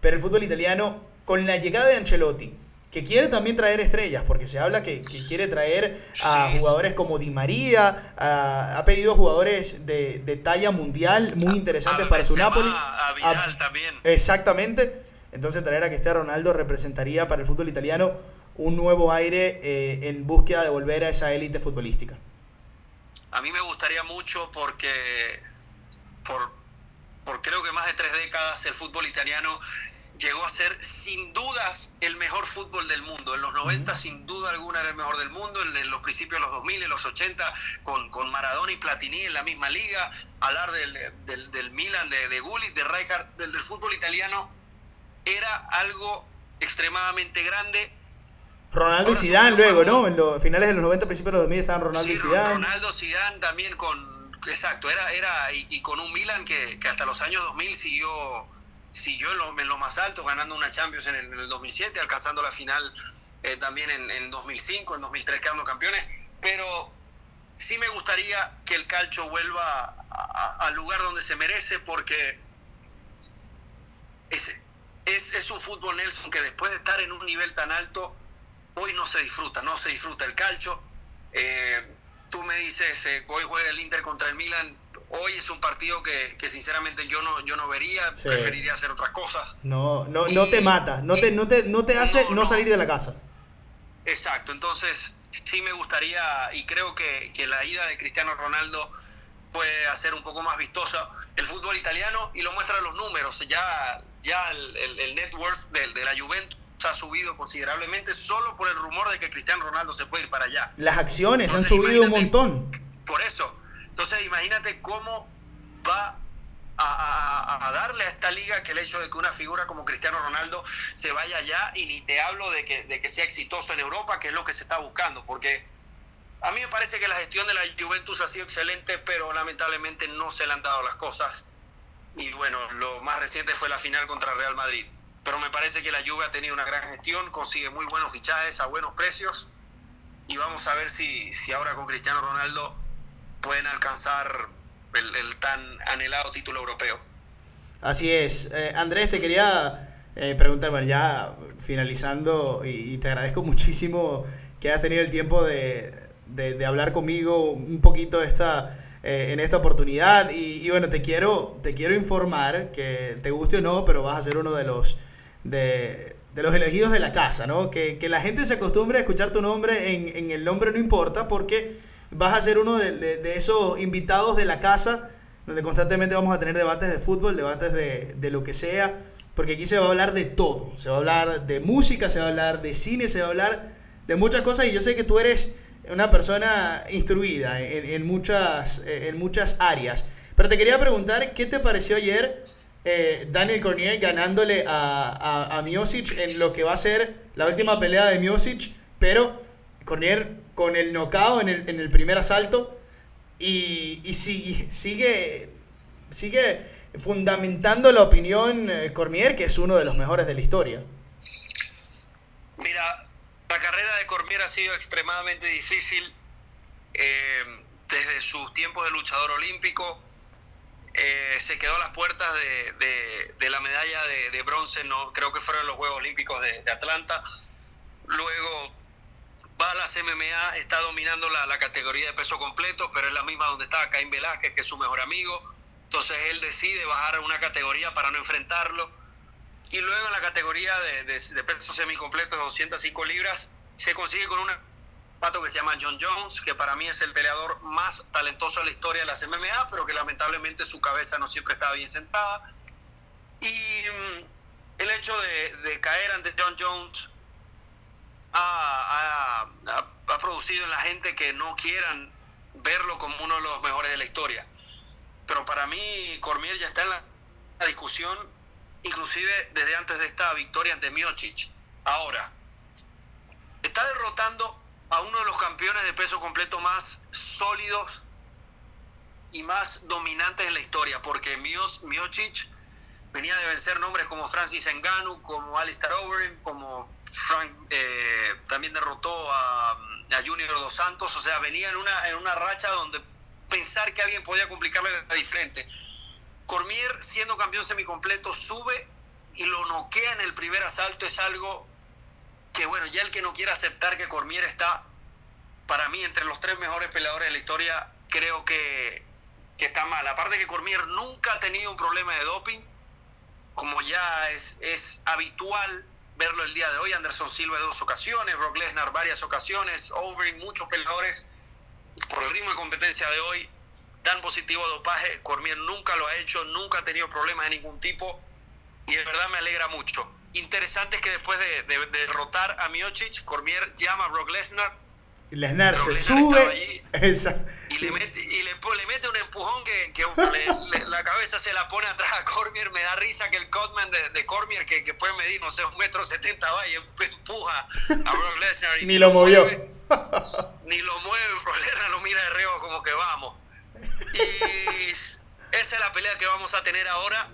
pero el fútbol italiano, con la llegada de Ancelotti, que quiere también traer estrellas, porque se habla que, quiere traer a jugadores como Di María, ha pedido jugadores de, talla mundial muy interesantes para su Napoli. A Vidal también. Exactamente. Entonces traer a Cristiano Ronaldo representaría para el fútbol italiano un nuevo aire eh, en búsqueda de volver a esa élite futbolística. A mí me gustaría mucho porque por, por creo que más de tres décadas el fútbol italiano llegó a ser sin dudas el mejor fútbol del mundo. En los 90 sin duda alguna era el mejor del mundo, en, los principios de los 2000, en los 80 con, con Maradona y Platini en la misma liga, hablar del, del, Milan, de, de Gullit, de Rijkaard, del, fútbol italiano, era algo extremadamente grande. Ronaldo y Zidane luego, ¿no? En los finales de los 90, principios de los 2000 estaban Ronaldo y Zidane. Ronaldo, Zidane también con... Exacto, era, era y, y con un Milan que, que hasta los años 2000 siguió siguió en lo, en lo, más alto, ganando una Champions en el, 2007, alcanzando la final eh, también en, en, 2005, en 2003 quedando campeones, pero sí me gustaría que el calcio vuelva al lugar donde se merece porque es, es, un fútbol, Nelson, que después de estar en un nivel tan alto, hoy no se disfruta, no se disfruta el calcio. Eh, tú me dices, eh, hoy juega el Inter contra el Milan, hoy es un partido que, que sinceramente yo no, yo no vería, preferiría hacer otras cosas. No, no, no te mata, no te, no te, no te hace no, salir de la casa. Exacto, entonces sí me gustaría y creo que, que la ida de Cristiano Ronaldo puede hacer un poco más vistosa el fútbol italiano y lo muestran los números. Ya, ya el, el, net worth de, de, la Juventus ha subido considerablemente solo por el rumor de que Cristiano Ronaldo se puede ir para allá. Las acciones Entonces, han subido un montón. Por eso. Entonces imagínate cómo va a, darle a esta liga que el hecho de que una figura como Cristiano Ronaldo se vaya allá y ni te hablo de que, de que sea exitoso en Europa, que es lo que se está buscando, porque a mí me parece que la gestión de la Juventus ha sido excelente, pero lamentablemente no se le han dado las cosas. Y bueno, lo más reciente fue la final contra Real Madrid. Pero me parece que la Juve ha tenido una gran gestión, consigue muy buenos fichajes a buenos precios. Y vamos a ver si, si ahora con Cristiano Ronaldo pueden alcanzar el, tan anhelado título europeo. Así es. Eh, Andrés, te quería eh, preguntar, ya finalizando, y, te agradezco muchísimo que hayas tenido el tiempo de, de, de hablar conmigo un poquito esta, eh, en esta oportunidad. Y, y, bueno, te quiero, te quiero informar que te guste o no, pero vas a ser uno de los, de, de los elegidos de la casa, ¿no? Que, que, la gente se acostumbre a escuchar tu nombre en, en el nombre no importa, porque vas a ser uno de, de, esos invitados de la casa, donde constantemente vamos a tener debates de fútbol, debates de, de lo que sea. Porque aquí se va a hablar de todo. Se va a hablar de música, se va a hablar de cine, se va a hablar de muchas cosas. Y yo sé que tú eres una persona instruida en, en, muchas, en muchas áreas. Pero te quería preguntar, ¿qué te pareció ayer eh, Daniel Cornier ganándole a, a, a, Miosic en lo que va a ser la última pelea de Miosic? Pero Cornier con el knockout en el, primer asalto y, y sigue, sigue, fundamentando la opinión eh, Cormier, que es uno de los mejores de la historia. Mira, la carrera de Cormier ha sido extremadamente difícil eh, desde sus tiempos de luchador olímpico. Eh, se quedó a las puertas de, la medalla de, de, bronce, no creo que fueron los Juegos Olímpicos de, Atlanta. Luego va a las MMA, está dominando la, categoría de peso completo, pero es la misma donde está Caín Velázquez, que es su mejor amigo. Entonces él decide bajar a una categoría para no enfrentarlo y luego en la categoría de, de, de peso semicompleto de 205 libras se consigue con un pato que se llama John Jones, que para mí es el peleador más talentoso de la historia de las MMA, pero que lamentablemente su cabeza no siempre estaba bien sentada. Y um, el hecho de, de, caer ante John Jones ha, ha, ha, producido en la gente que no quieran verlo como uno de los mejores de la historia. Pero para mí Cormier ya está en la discusión inclusive desde antes de esta victoria ante Miocic. Ahora, está derrotando a uno de los campeones de peso completo más sólidos y más dominantes en la historia, porque Miocic venía de vencer nombres como Francis Ngannou, como Alistair Overeem, como Frank, eh, también derrotó a, Junior Dos Santos, o sea, venía en una, en una racha donde pensar que alguien podía complicarle era diferente. Cormier, siendo campeón semicompleto, sube y lo noquea en el primer asalto. Es algo que, bueno, ya el que no quiera aceptar que Cormier está, para mí, entre los tres mejores peleadores de la historia, creo que, que está mal. Aparte que Cormier nunca ha tenido un problema de doping, como ya es, es habitual verlo el día de hoy. Anderson Silva dos ocasiones, Brock Lesnar varias ocasiones, Overeem muchos peleadores. Por el ritmo de competencia de hoy, dan positivo a dopaje. Cormier nunca lo ha hecho, nunca ha tenido problemas de ningún tipo y de verdad me alegra mucho. Interesante es que después de, de, de derrotar a Miocic, Cormier llama a Brock Lesnar. Lesnar se sube esa. y, le mete, y le, le, mete un empujón que, que le, le, la cabeza se la pone atrás a Cormier. Me da risa que el Cotman de, de Cormier, que, que, puede medir, no sé, un metro setenta, va y empuja a Brock Lesnar. ni lo movió. Mueve, ni lo mueve, Brock Lesnar lo mira de reo como que vamos. Y esa es la pelea que vamos a tener ahora.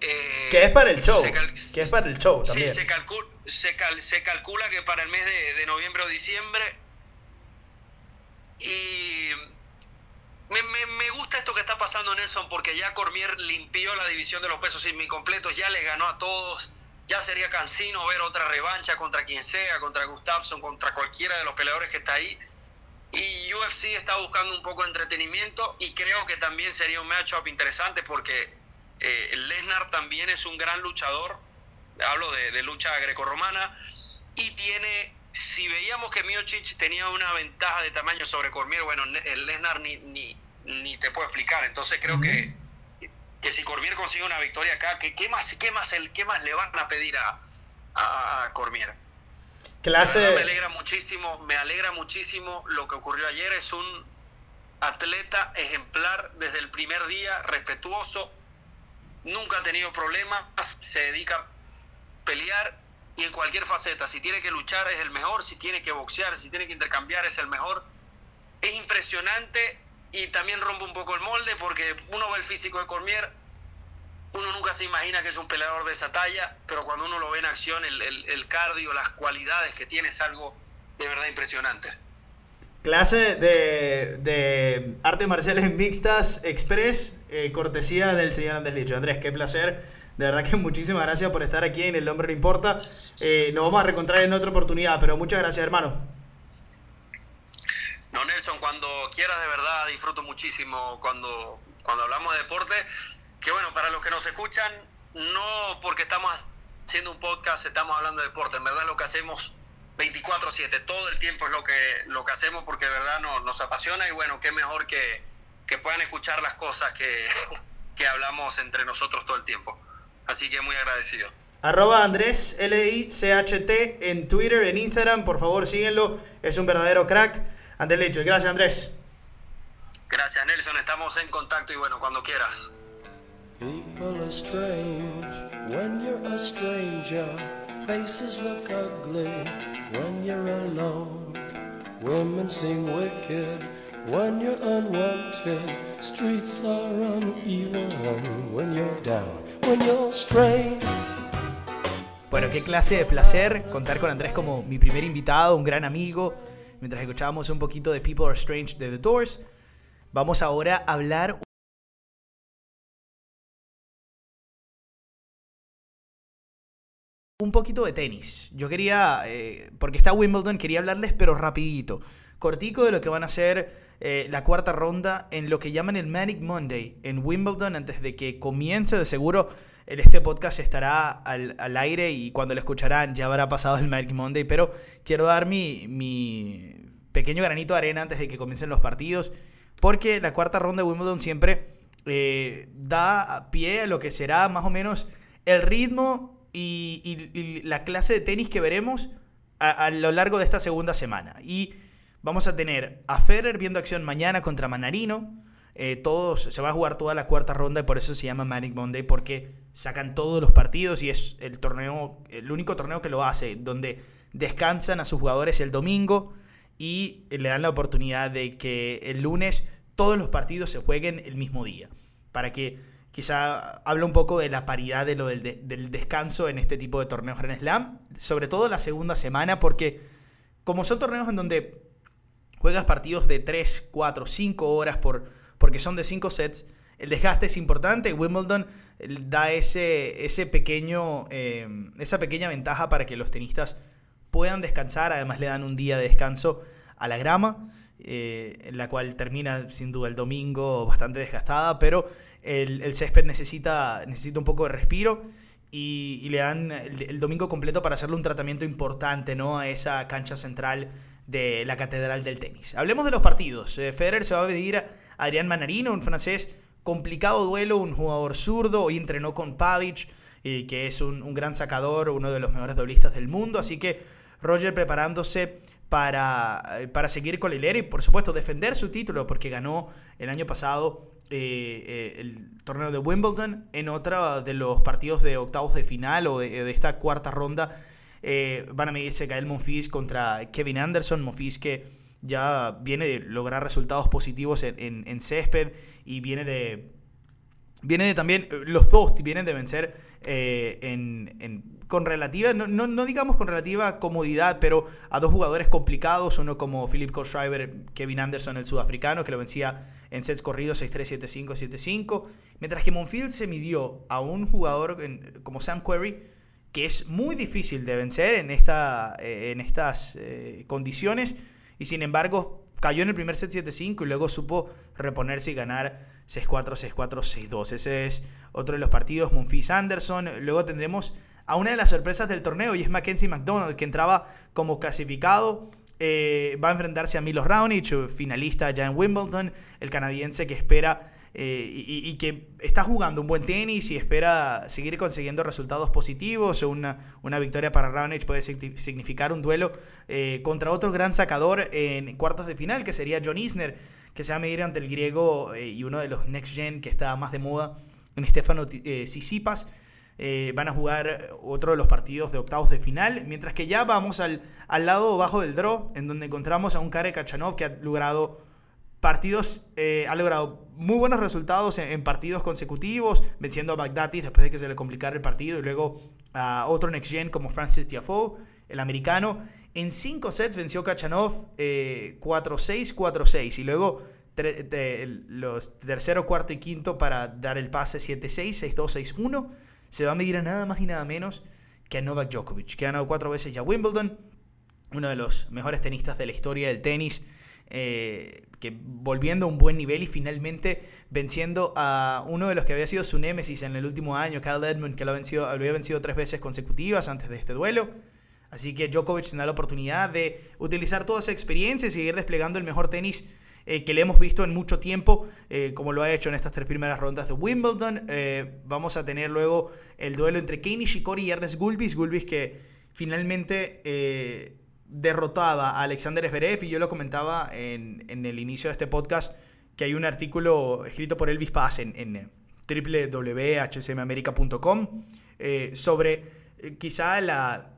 Eh, que es para el show. que es para el show también. Sí, se, calcula, se, cal, se calcula que para el mes de, noviembre o diciembre. Y me, me, me, gusta esto que está pasando, Nelson, porque ya Cormier limpió la división de los pesos semicompletos, ya les ganó a todos. Ya sería cansino ver otra revancha contra quien sea, contra Gustafsson, contra cualquiera de los peleadores que está ahí. Y UFC está buscando un poco de entretenimiento y creo que también sería un matchup interesante porque eh, Lesnar también es un gran luchador, hablo de, de lucha grecorromana, y tiene, si veíamos que Miocic tenía una ventaja de tamaño sobre Cormier, bueno, el Lesnar ni, ni, ni te puedo explicar, entonces creo que, que si Cormier consigue una victoria acá, ¿qué, qué más, qué, más el, ¿qué más le van a pedir a, a, a Cormier? Clase. Me alegra muchísimo, me alegra muchísimo lo que ocurrió ayer. Es un atleta ejemplar desde el primer día, respetuoso, nunca ha tenido problemas, se dedica pelear y en cualquier faceta. Si tiene que luchar es el mejor, si tiene que boxear, si tiene que intercambiar es el mejor. Es impresionante y también rompe un poco el molde porque uno ve el físico de Cormier, uno nunca se imagina que es un peleador de esa talla, pero cuando uno lo ve en acción, el, el, el cardio, las cualidades que tiene es algo de verdad impresionante. Clase de, de artes marciales mixtas express, eh, cortesía del señor Andrés Licho. Andrés, qué placer. De verdad que muchísimas gracias por estar aquí en El Hombre No Importa. Eh, nos vamos a reencontrar en otra oportunidad, pero muchas gracias, hermano. No, Nelson, cuando quieras, de verdad, disfruto muchísimo cuando, cuando hablamos de deporte que bueno, para los que nos escuchan, no porque estamos haciendo un podcast estamos hablando de deporte, en verdad lo que hacemos 24/7, todo el tiempo es lo que, lo que hacemos porque de verdad nos, nos apasiona y bueno, qué mejor que, que puedan escuchar las cosas que, que hablamos entre nosotros todo el tiempo. Así que muy agradecido. Arroba Andrés L-I-C-H-T en Twitter, en Instagram, por favor síguenlo, es un verdadero crack. Andrés Lecho, gracias Andrés. Gracias Nelson, estamos en contacto y bueno, cuando quieras. People are strange when you're a stranger. Faces look ugly when you're alone. Women seem wicked when you're unwanted. Streets are uneven when you're down. When you're strange. Bueno, qué clase de placer contar con Andrés como mi primer invitado, un gran amigo. Mientras escuchábamos un poquito de People Are Strange de The Doors, vamos ahora a hablar un poquito de tenis. Yo quería, eh, porque está Wimbledon, quería hablarles, pero rapidito, cortico de lo que van a ser eh, la cuarta ronda en lo que llaman el Manic Monday en Wimbledon antes de que comience. De seguro, este podcast estará al, al, aire y cuando lo escucharán ya habrá pasado el Manic Monday, pero quiero dar mi, mi pequeño granito de arena antes de que comiencen los partidos, porque la cuarta ronda de Wimbledon siempre eh, da pie a lo que será más o menos el ritmo y, la clase de tenis que veremos a, a, lo largo de esta segunda semana. Y vamos a tener a Federer viendo acción mañana contra Manarino. Eh, todos, se va a jugar toda la cuarta ronda y por eso se llama Manic Monday, porque sacan todos los partidos y es el torneo, el único torneo que lo hace, donde descansan a sus jugadores el domingo y le dan la oportunidad de que el lunes todos los partidos se jueguen el mismo día, para que quizá habla un poco de la paridad de lo del, de, del, descanso en este tipo de torneos Grand Slam, sobre todo la segunda semana, porque como son torneos en donde juegas partidos de 3, 4, 5 horas por, porque son de 5 sets, el desgaste es importante. Wimbledon da ese, ese pequeño, eh, esa pequeña ventaja para que los tenistas puedan descansar, además le dan un día de descanso a la grama. Eh, la cual termina sin duda el domingo bastante desgastada, pero el, césped necesita, necesita un poco de respiro y, le dan el, domingo completo para hacerle un tratamiento importante ¿no? a esa cancha central de la Catedral del Tenis. Hablemos de los partidos. Eh, Federer se va a medir a Adrián Manarino, un francés complicado duelo, un jugador zurdo, hoy entrenó con Pavic, eh, que es un, un gran sacador, uno de los mejores doblistas del mundo, así que Roger preparándose para, para seguir con la hilera y por supuesto defender su título porque ganó el año pasado eh, eh, el torneo de Wimbledon en otro de los partidos de octavos de final o de, esta cuarta ronda. Eh, van a medirse Gael Monfils contra Kevin Anderson, Monfils que ya viene de lograr resultados positivos en, en césped y viene de, viene de también, los dos vienen de vencer eh, en, con relativa, no, no, digamos con relativa comodidad, pero a dos jugadores complicados, uno como Philip Kohlschreiber, Kevin Anderson, el sudafricano, que lo vencía en sets corridos 6-3, 7-5, 7-5, mientras que Monfield se midió a un jugador como Sam Querrey, que es muy difícil de vencer en, esta, eh, en estas eh, condiciones, y sin embargo cayó en el primer set 7-5 y luego supo reponerse y ganar 6-4, 6-4, 6-2. Ese es otro de los partidos. Monfils Anderson. Luego tendremos a una de las sorpresas del torneo y es Mackenzie McDonald, que entraba como clasificado. Eh, va a enfrentarse a Milos Raonic, finalista ya en Wimbledon, el canadiense que espera eh, y, que está jugando un buen tenis y espera seguir consiguiendo resultados positivos. Una, una victoria para Raonic puede significar un duelo eh, contra otro gran sacador en cuartos de final, que sería John Isner, que se va a medir ante el griego eh, y uno de los next gen que está más de moda en Stefano Sisipas. van a jugar otro de los partidos de octavos de final, mientras que ya vamos al, al lado bajo del draw, en donde encontramos a un Kare Kachanov que ha logrado partidos, eh, ha logrado muy buenos resultados en, partidos consecutivos, venciendo a Bagdatis después de que se le complicara el partido, y luego a otro next gen como Francis Tiafoe, el americano. En cinco sets venció Kachanov 4-6, eh, 4-6, y luego los tercero, cuarto y quinto para dar el pase 7-6, 6-2, 6-1. Se va a medir a nada más y nada menos que a Novak Djokovic, que ha ganado cuatro veces ya Wimbledon, uno de los mejores tenistas de la historia del tenis. Eh, que volviendo a un buen nivel y finalmente venciendo a uno de los que había sido su némesis en el último año, Kyle Edmund, que lo, vencido, había vencido tres veces consecutivas antes de este duelo. Así que Djokovic tendrá la oportunidad de utilizar toda esa experiencia y seguir desplegando el mejor tenis eh, que le hemos visto en mucho tiempo, eh, como lo ha hecho en estas tres primeras rondas de Wimbledon. Vamos a tener luego el duelo entre Kei Nishikori y Ernest Gulbis. Gulbis que finalmente derrotaba a Alexander Zverev y yo lo comentaba en, el inicio de este podcast que hay un artículo escrito por Elvis Paz en, en www.hsmamerica.com eh, sobre eh, quizá la,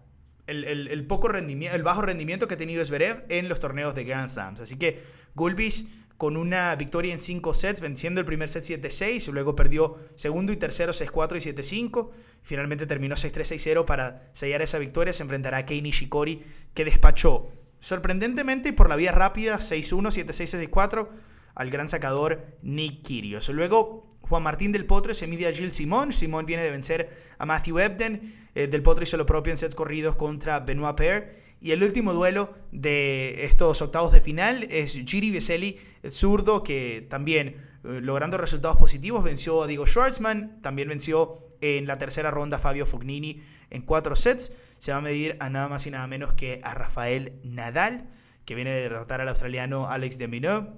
el, poco rendimiento, el bajo rendimiento que ha tenido Zverev en los torneos de Grand Slams. Así que Gulbis con una victoria en 5 sets, venciendo el primer set 7-6, luego perdió segundo y tercero 6-4 y 7-5, finalmente terminó 6-3-6-0 para sellar esa victoria, se enfrentará a Kei Nishikori, que despachó sorprendentemente y por la vía rápida 6-1, 7-6, 6-4 al gran sacador Nick Kyrgios. Luego Juan Martín del Potro se mide a Gilles Simón. Simón viene de vencer a Matthew Ebden. Eh, del Potro hizo lo propio en sets corridos contra Benoit Paire. Y el último duelo de estos octavos de final es Giri Veseli, el zurdo, que también eh, logrando resultados positivos venció a Diego Schwartzman, también venció en la tercera ronda Fabio Fognini en cuatro sets. Se va a medir a nada más y nada menos que a Rafael Nadal, que viene de derrotar al australiano Alex de.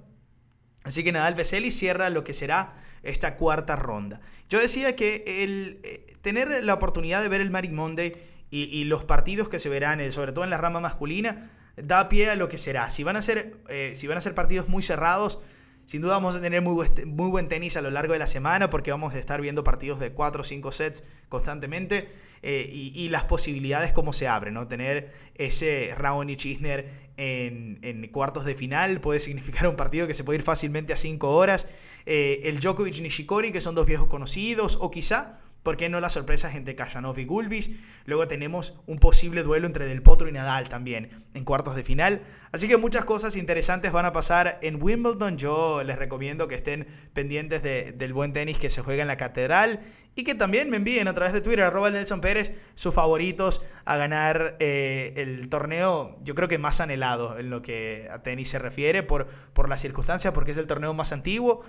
Así que Nadal Veseli cierra lo que será esta cuarta ronda. Yo decía que el eh, tener la oportunidad de ver el Magic Monday y, los partidos que se verán, eh, sobre todo en la rama masculina, da pie a lo que será. Si van a ser, eh, si van a ser partidos muy cerrados, sin duda vamos a tener muy, buen tenis a lo largo de la semana porque vamos a estar viendo partidos de 4 o 5 sets constantemente eh, y, las posibilidades como se abren, ¿no? Tener ese Raonic Isner en, en, cuartos de final puede significar un partido que se puede ir fácilmente a 5 horas. el Djokovic Nishikori, que son dos viejos conocidos, o quizá ¿Por qué no las sorpresas entre Kajanov y Gulbis? Luego tenemos un posible duelo entre Del Potro y Nadal también en cuartos de final. Así que muchas cosas interesantes van a pasar en Wimbledon. Yo les recomiendo que estén pendientes del buen tenis que se juega en la catedral y que también me envíen a través de Twitter, arroba Nelson Pérez, sus favoritos a ganar eh, el torneo, yo creo que más anhelado en lo que a tenis se refiere, por, por las circunstancias, porque es el torneo más antiguo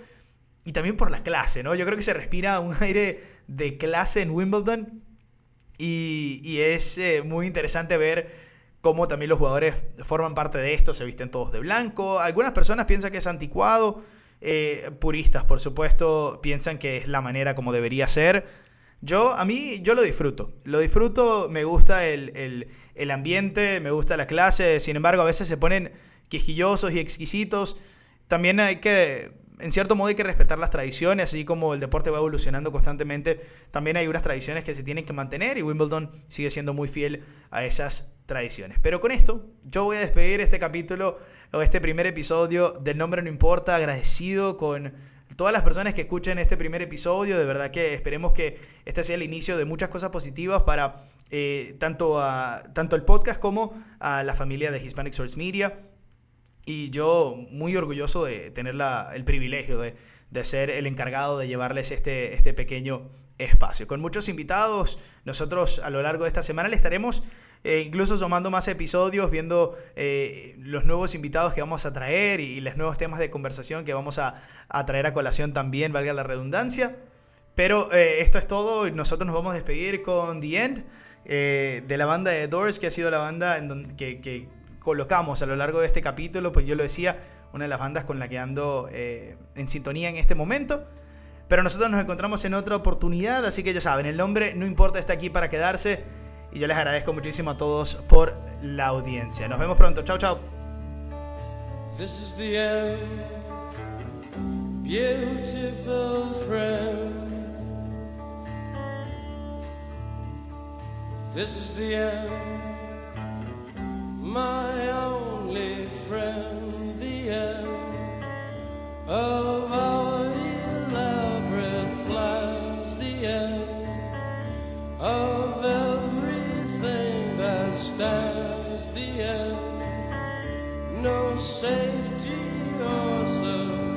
y también por la clase, ¿no? Yo creo que se respira un aire de clase en Wimbledon y, es eh, muy interesante ver cómo también los jugadores forman parte de esto, se visten todos de blanco. Algunas personas piensan que es anticuado, eh, puristas, por supuesto, piensan que es la manera como debería ser. Yo, a mí, yo lo disfruto. Lo disfruto, me gusta el, el ambiente, me gusta la clase. Sin embargo, a veces se ponen quisquillosos y exquisitos. También hay que en cierto modo hay que respetar las tradiciones, así como el deporte va evolucionando constantemente, también hay unas tradiciones que se tienen que mantener y Wimbledon sigue siendo muy fiel a esas tradiciones. Pero con esto, yo voy a despedir este capítulo o este primer episodio del Nombre No Importa, agradecido con todas las personas que escuchen este primer episodio, de verdad que esperemos que este sea el inicio de muchas cosas positivas para eh, tanto, a, tanto el podcast como a la familia de Hispanic Source Media. Y yo muy orgulloso de tener la, el privilegio de, de ser el encargado de llevarles este, este pequeño espacio. Con muchos invitados, nosotros a lo largo de esta semana le estaremos eh, incluso sumando más episodios, viendo eh, los nuevos invitados que vamos a traer y, los nuevos temas de conversación que vamos a, a traer a colación también, valga la redundancia. Pero eh, esto es todo. Nosotros nos vamos a despedir con The End, de la banda de Doors, que ha sido la banda en donde, que, colocamos a lo largo de este capítulo. Pues yo lo decía, una de las bandas con la que ando en sintonía en este momento. Pero nosotros nos encontramos en otra oportunidad, así que ya saben, el nombre no importa, está aquí para quedarse. Y yo les agradezco muchísimo a todos por la audiencia. Nos vemos pronto. Chao, chao. This is the end, beautiful friend. This is the end, my only friend, the end of our elaborate plans, the end of everything that stands the end, no safety or security.